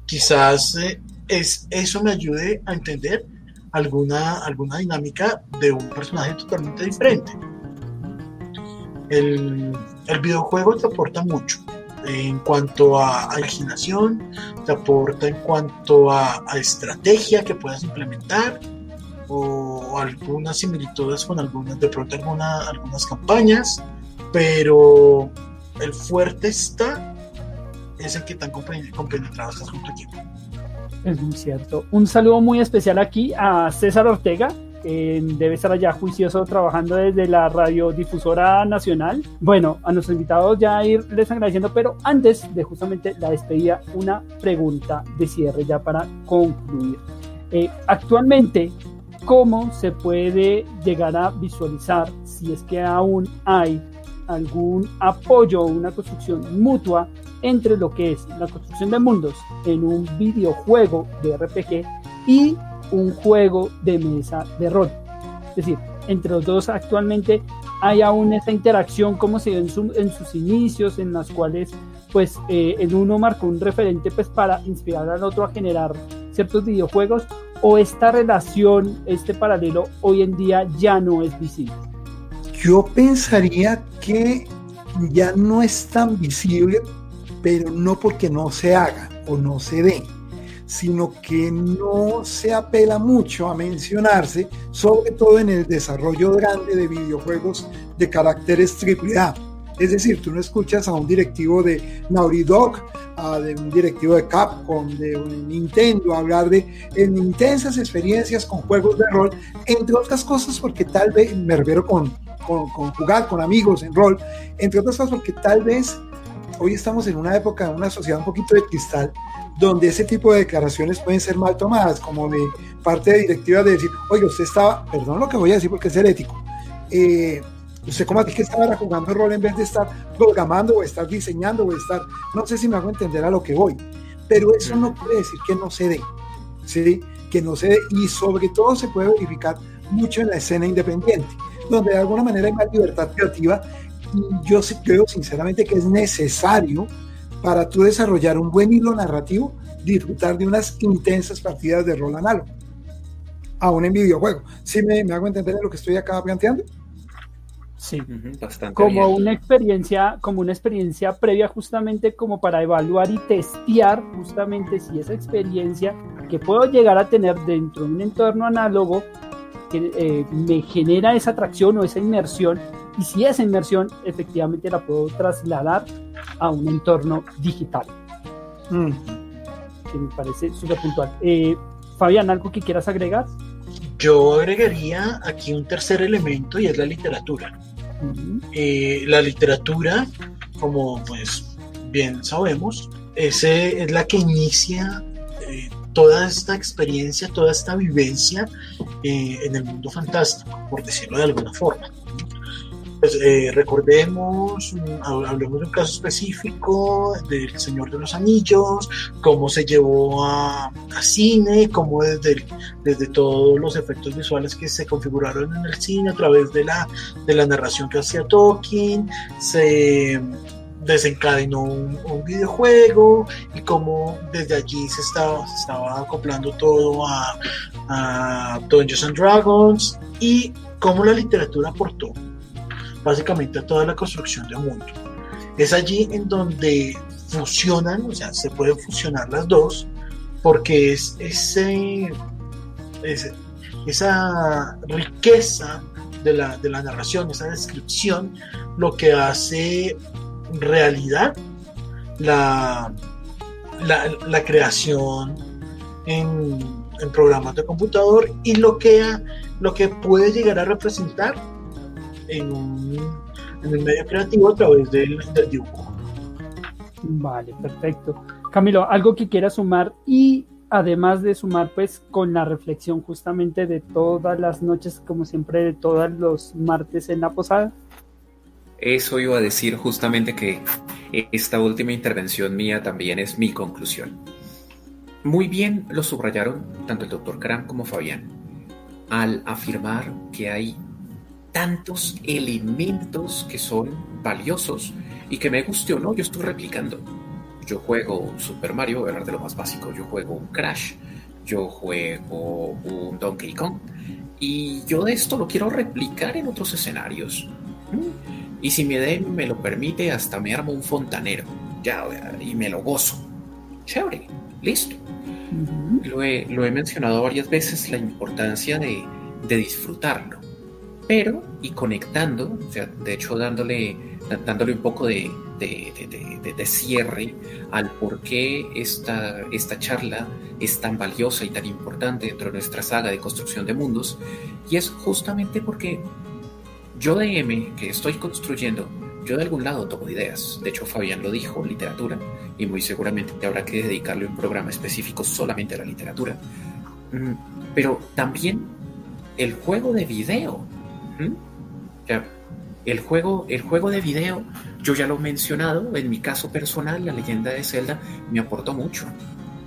Quizás eh, es, eso me ayude a entender alguna, alguna dinámica de un personaje totalmente diferente. el, el videojuego te aporta mucho en cuanto a, imaginación, te aporta en cuanto a, estrategia que puedas implementar o, algunas similitudes con algunas, de pronto alguna, algunas campañas, pero el fuerte está es el que tan compenetrado estás con tu equipo. Es muy cierto. Un saludo muy especial aquí a César Ortega, debe estar allá juicioso trabajando desde la radiodifusora nacional. Bueno, a nuestros invitados ya irles agradeciendo, pero antes de justamente la despedida, una pregunta de cierre ya para concluir. Eh, actualmente, ¿cómo se puede llegar a visualizar si es que aún hay algún apoyo o una construcción mutua entre lo que es la construcción de mundos en un videojuego de RPG y un juego de mesa de rol. Es decir, entre los dos actualmente hay aún esa interacción como se ve en, sus inicios, en las cuales pues eh, el uno marcó un referente pues para inspirar al otro a generar ciertos videojuegos o esta relación, este paralelo hoy en día ya no es visible. Yo pensaría que ya no es tan visible, pero no porque no se haga o no se dé sino que no se apela mucho a mencionarse, sobre todo en el desarrollo grande de videojuegos de caracteres AAA. Es decir, tú no escuchas a un directivo de Naughty Dog, a un directivo de Capcom, de Nintendo, hablar de intensas experiencias con juegos de rol, entre otras cosas porque tal vez, me refiero con, con, con jugar con amigos en rol, entre otras cosas porque tal vez hoy estamos en una época, en una sociedad un poquito de cristal, donde ese tipo de declaraciones pueden ser mal tomadas, como de parte de directiva de decir, oye, usted estaba, perdón lo que voy a decir porque es herético, eh, usted como que estaba jugando rol en vez de estar programando o estar diseñando o estar, no sé si me hago entender a lo que voy, pero eso no quiere decir que no se dé, ¿sí? que no se dé y sobre todo se puede verificar mucho en la escena independiente, donde de alguna manera hay más libertad creativa y yo creo sinceramente que es necesario para tú desarrollar un buen hilo narrativo, disfrutar de unas intensas partidas de rol análogo, aún en videojuego. ¿Sí me, me hago entender lo que estoy acá planteando? Sí, bastante como una experiencia, como una experiencia previa justamente como para evaluar y testear justamente si esa experiencia que puedo llegar a tener dentro de un entorno análogo que eh, me genera esa atracción o esa inmersión y si esa inmersión efectivamente la puedo trasladar a un entorno digital. Mm. Que me parece súper puntual. Eh, Fabián, ¿algo que quieras agregar? Yo agregaría aquí un tercer elemento y es la literatura. Eh, la literatura, como pues bien sabemos, ese es la que inicia eh, toda esta experiencia, toda esta vivencia en el mundo fantástico, por decirlo de alguna forma. Pues, eh, recordemos, mm, hablemos de un caso específico del Señor de los Anillos, cómo se llevó a, cine, cómo desde, desde todos los efectos visuales que se configuraron en el cine a través de la, de la narración que hacía Tolkien, se desencadenó un, videojuego y cómo desde allí se estaba, se estaba acoplando todo a, a Dungeons and Dragons y cómo la literatura aportó básicamente a toda la construcción de un mundo. Es allí en donde fusionan, o sea, se pueden fusionar las dos, porque es ese, esa riqueza de la, de la narración, esa descripción, lo que hace realidad la, la, creación en, en, programas de computador y lo que, lo que puede llegar a representar en, un, en el medio creativo a través del, dibujo. Vale, perfecto. Camilo, algo que quieras sumar y además de sumar pues con la reflexión justamente de todas las noches, como siempre, de todos los martes en la posada. Eso iba a decir justamente que esta última intervención mía también es mi conclusión. Muy bien lo subrayaron tanto el doctor Kram como Fabián al afirmar que hay tantos elementos que son valiosos y que me guste o no, yo estoy replicando. Yo juego Super Mario, voy de lo más básico, yo juego un Crash, yo juego un Donkey Kong y yo de esto lo quiero replicar en otros escenarios. Y si mi DM me lo permite, hasta me armo un fontanero. Ya, y me lo gozo. Chévere, listo. lo, he, lo, he, mencionado varias veces, la importancia de, de disfrutarlo. Pero, y conectando, o sea, de hecho dándole, dándole un poco de, de, cierre al por qué esta, esta charla es tan valiosa y tan importante dentro de nuestra saga de construcción de mundos. Y es justamente porque yo de M, que estoy construyendo, yo de algún lado tomo ideas. De hecho, Fabián lo dijo, literatura, y muy seguramente habrá que dedicarle un programa específico solamente a la literatura. Mm, pero también el juego de video. el juego, el juego de video yo ya lo he mencionado, en mi caso personal, la leyenda de Zelda me aportó mucho.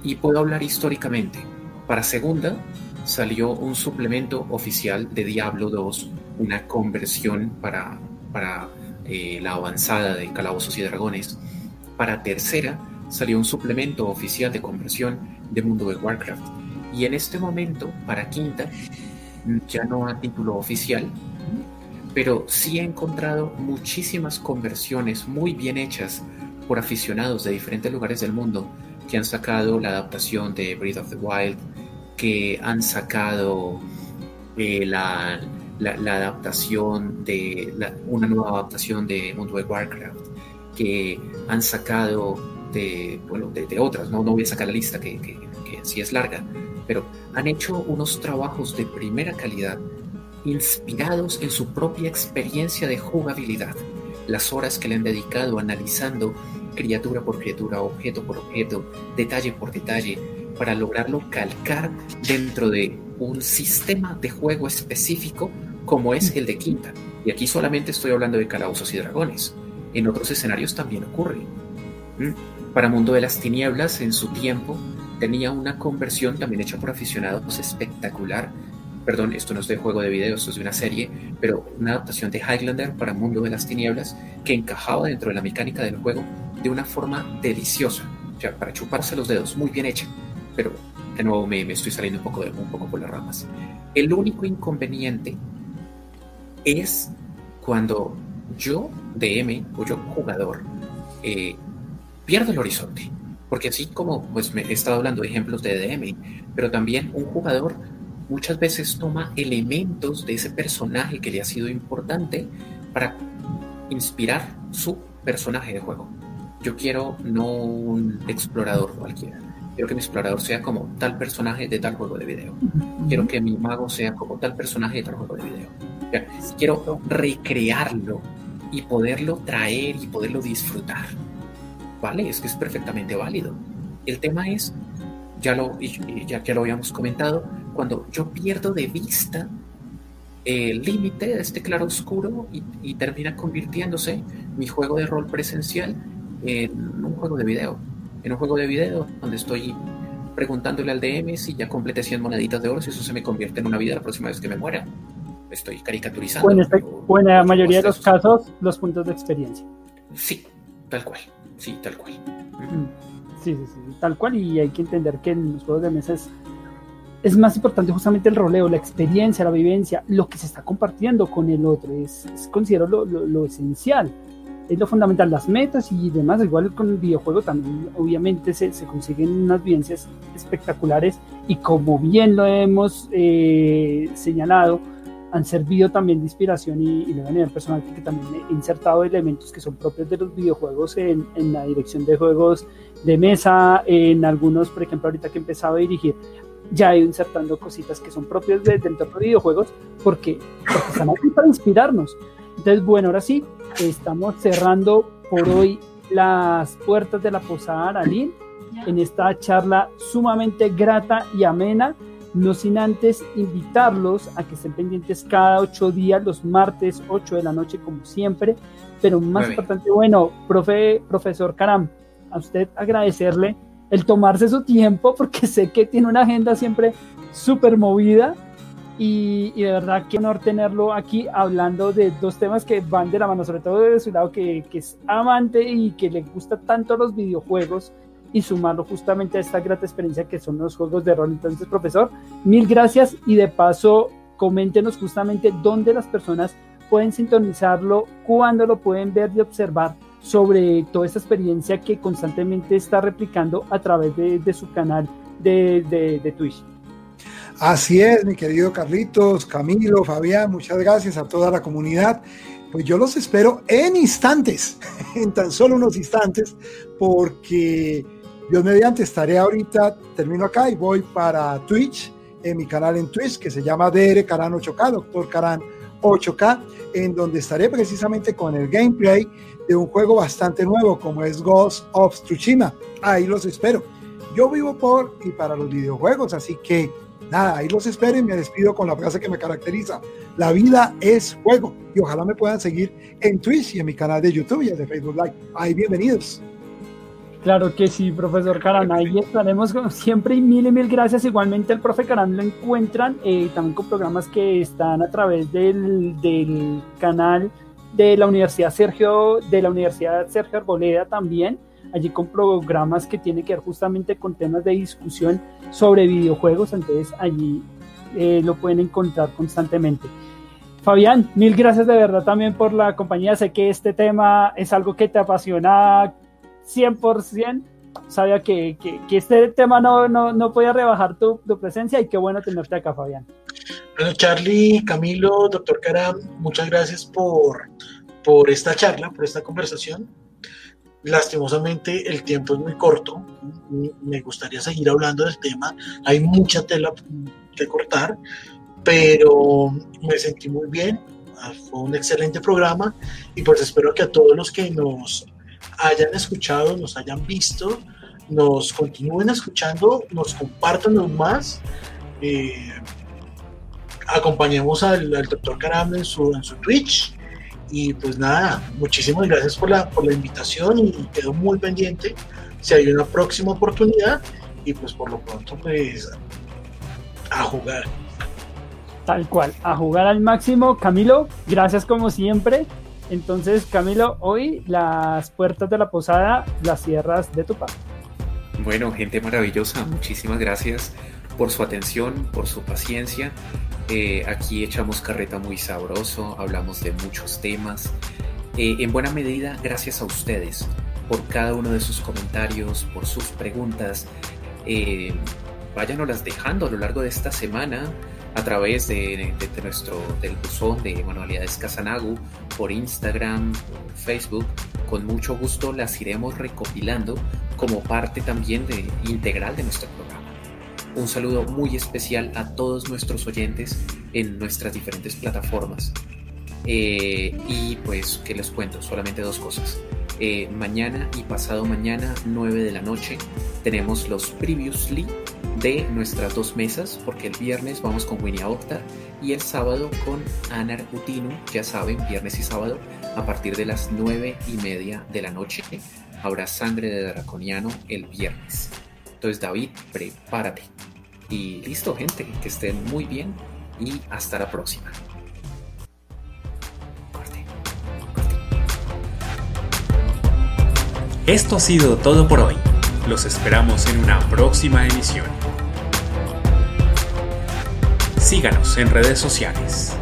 Y puedo hablar históricamente. Para segunda, salió un suplemento oficial de Diablo 2, una conversión para, para eh, la avanzada de Calabozos y Dragones. Para tercera, salió un suplemento oficial de conversión de Mundo de Warcraft. Y en este momento, para quinta, ya no a título oficial, pero sí he encontrado muchísimas conversiones muy bien hechas por aficionados de diferentes lugares del mundo que han sacado la adaptación de Breath of the Wild, que han sacado eh, la, adaptación de una nueva adaptación de Mundo de Warcraft, que han sacado de, bueno, de, otras, ¿no? no voy a sacar la lista que, que, que sí es larga, pero han hecho unos trabajos de primera calidad inspirados en su propia experiencia de jugabilidad, las horas que le han dedicado analizando criatura por criatura, objeto por objeto, detalle por detalle, para lograrlo calcar dentro de un sistema de juego específico como es el de Quinta. Y aquí solamente estoy hablando de calabozos y dragones. En otros escenarios también ocurre. ¿Mm? Para Mundo de las Tinieblas, en su tiempo, tenía una conversión también hecha por aficionados espectacular perdón, esto no es de juego de video, esto es de una serie, pero una adaptación de Highlander para Mundo de las Tinieblas que encajaba dentro de la mecánica del juego de una forma deliciosa, o sea, para chuparse los dedos, muy bien hecha, pero de nuevo me, estoy saliendo un poco, de, un poco por las ramas. El único inconveniente es cuando yo, DM, o yo jugador, eh, pierdo el horizonte. Porque así como pues me he estado hablando de ejemplos de DM, pero también un jugador muchas veces toma elementos de ese personaje que le ha sido importante para inspirar su personaje de juego. Yo quiero no un explorador cualquiera. Quiero que mi explorador sea como tal personaje de tal juego de video. Quiero que mi mago sea como tal personaje de tal juego de video. Quiero recrearlo y poderlo traer y poderlo disfrutar. ¿Vale? Es que es perfectamente válido. El tema es, ya lo, ya, ya lo habíamos comentado, cuando yo pierdo de vista el límite de este claro oscuro y, termina convirtiéndose mi juego de rol presencial en un juego de video. En un juego de video donde estoy preguntándole al DM si ya completé 100 moneditas de oro, si eso se me convierte en una vida la próxima vez que me muera. Estoy caricaturizando. O, en la mayoría de los casos, los puntos de experiencia. Sí, tal cual. Sí, tal cual. Sí, sí, sí, tal cual. Y hay que entender que en los juegos de mesa es es más importante justamente el roleo, la experiencia, la vivencia, lo que se está compartiendo con el otro. Es, considero lo, esencial, es lo fundamental. Las metas y demás, igual con el videojuego también, obviamente se, consiguen unas vivencias espectaculares y como bien lo hemos eh, señalado, han servido también de inspiración y, y a nivel personal que también he insertado elementos que son propios de los videojuegos en, en, la dirección de juegos de mesa, en algunos, por ejemplo, ahorita que he empezado a dirigir, ya he ido insertando cositas que son propias de, del entorno de videojuegos porque, están aquí para inspirarnos. Entonces, bueno, ahora sí, estamos cerrando por hoy las puertas de la Posada Aralín en esta charla sumamente grata y amena, no sin antes invitarlos a que estén pendientes cada ocho días, los martes, ocho de la noche, como siempre. Pero más importante, bueno, profe, profesor Caram, a usted agradecerle el tomarse su tiempo, porque sé que tiene una agenda siempre súper movida y, de verdad qué honor tenerlo aquí hablando de dos temas que van de la mano, sobre todo de su lado que, es amante y que le gusta tanto los videojuegos y sumarlo justamente a esta grata experiencia que son los juegos de rol. Entonces, profesor, mil gracias y de paso coméntenos justamente dónde las personas pueden sintonizarlo, cuándo lo pueden ver y observar sobre toda esta experiencia que constantemente está replicando a través de, su canal de, de, Twitch. Así es, mi querido Carlitos, Camilo, Fabián, muchas gracias a toda la comunidad. Pues yo los espero en instantes, en tan solo unos instantes, porque yo mediante estaré ahorita, termino acá y voy para Twitch, en mi canal en Twitch que se llama DR Caran 8K, Doctor Caran 8K, en donde estaré precisamente con el gameplay de un juego bastante nuevo como es Ghost of Tsushima. Ahí los espero. Yo vivo por y para los videojuegos, así que nada, ahí los espero y me despido con la frase que me caracteriza. La vida es juego y ojalá me puedan seguir en Twitch y en mi canal de YouTube y de Facebook Live. Ahí bienvenidos. Claro que sí, profesor Caran, ahí estaremos siempre y mil y mil gracias. Igualmente el profe Caran lo encuentran eh, también con programas que están a través del, del canal de la Universidad Sergio, de la Universidad Sergio Arboleda también, allí con programas que tienen que ver justamente con temas de discusión sobre videojuegos, entonces allí eh, lo pueden encontrar constantemente. Fabián, mil gracias de verdad también por la compañía. Sé que este tema es algo que te apasiona 100%. Sabía que, que, este tema no, no, no podía rebajar tu, tu, presencia y qué bueno tenerte acá, Fabián. Bueno, Charlie, Camilo, doctor Caram, muchas gracias por, por esta charla, por esta conversación. Lastimosamente el tiempo es muy corto. Me gustaría seguir hablando del tema. Hay mucha tela que cortar, pero me sentí muy bien. Fue un excelente programa y pues espero que a todos los que nos hayan escuchado, nos hayan visto, nos continúen escuchando, nos compartan aún más. Eh, acompañemos al, doctor Caram en su, en su Twitch. Y pues nada, muchísimas gracias por la, por la invitación y quedo muy pendiente si hay una próxima oportunidad. Y pues por lo pronto, pues a jugar. Tal cual, a jugar al máximo. Camilo, gracias como siempre. Entonces, Camilo, hoy las puertas de la posada las cierras de tu parte. Bueno, gente maravillosa, muchísimas gracias por su atención, por su paciencia. Eh, aquí echamos carreta muy sabroso, hablamos de muchos temas. Eh, en buena medida, gracias a ustedes por cada uno de sus comentarios, por sus preguntas. Eh, váyanoslas dejando a lo largo de esta semana a través de, nuestro del buzón de manualidades Casanagu por Instagram, Facebook. Con mucho gusto las iremos recopilando como parte también de, integral de nuestro programa. Un saludo muy especial a todos nuestros oyentes en nuestras diferentes plataformas. Eh, y pues, ¿qué les cuento? Solamente dos cosas. Eh, mañana y pasado mañana, 9 de la noche, tenemos los previously de nuestras dos mesas, porque el viernes vamos con Winnie Octa y el sábado con Anar Utinu, ya saben, viernes y sábado, a partir de las nueve y media de la noche. Habrá sangre de draconiano el viernes. Entonces, David, prepárate. Y listo, gente, que estén muy bien y hasta la próxima. Esto ha sido todo por hoy. Los esperamos en una próxima emisión. Síganos en redes sociales.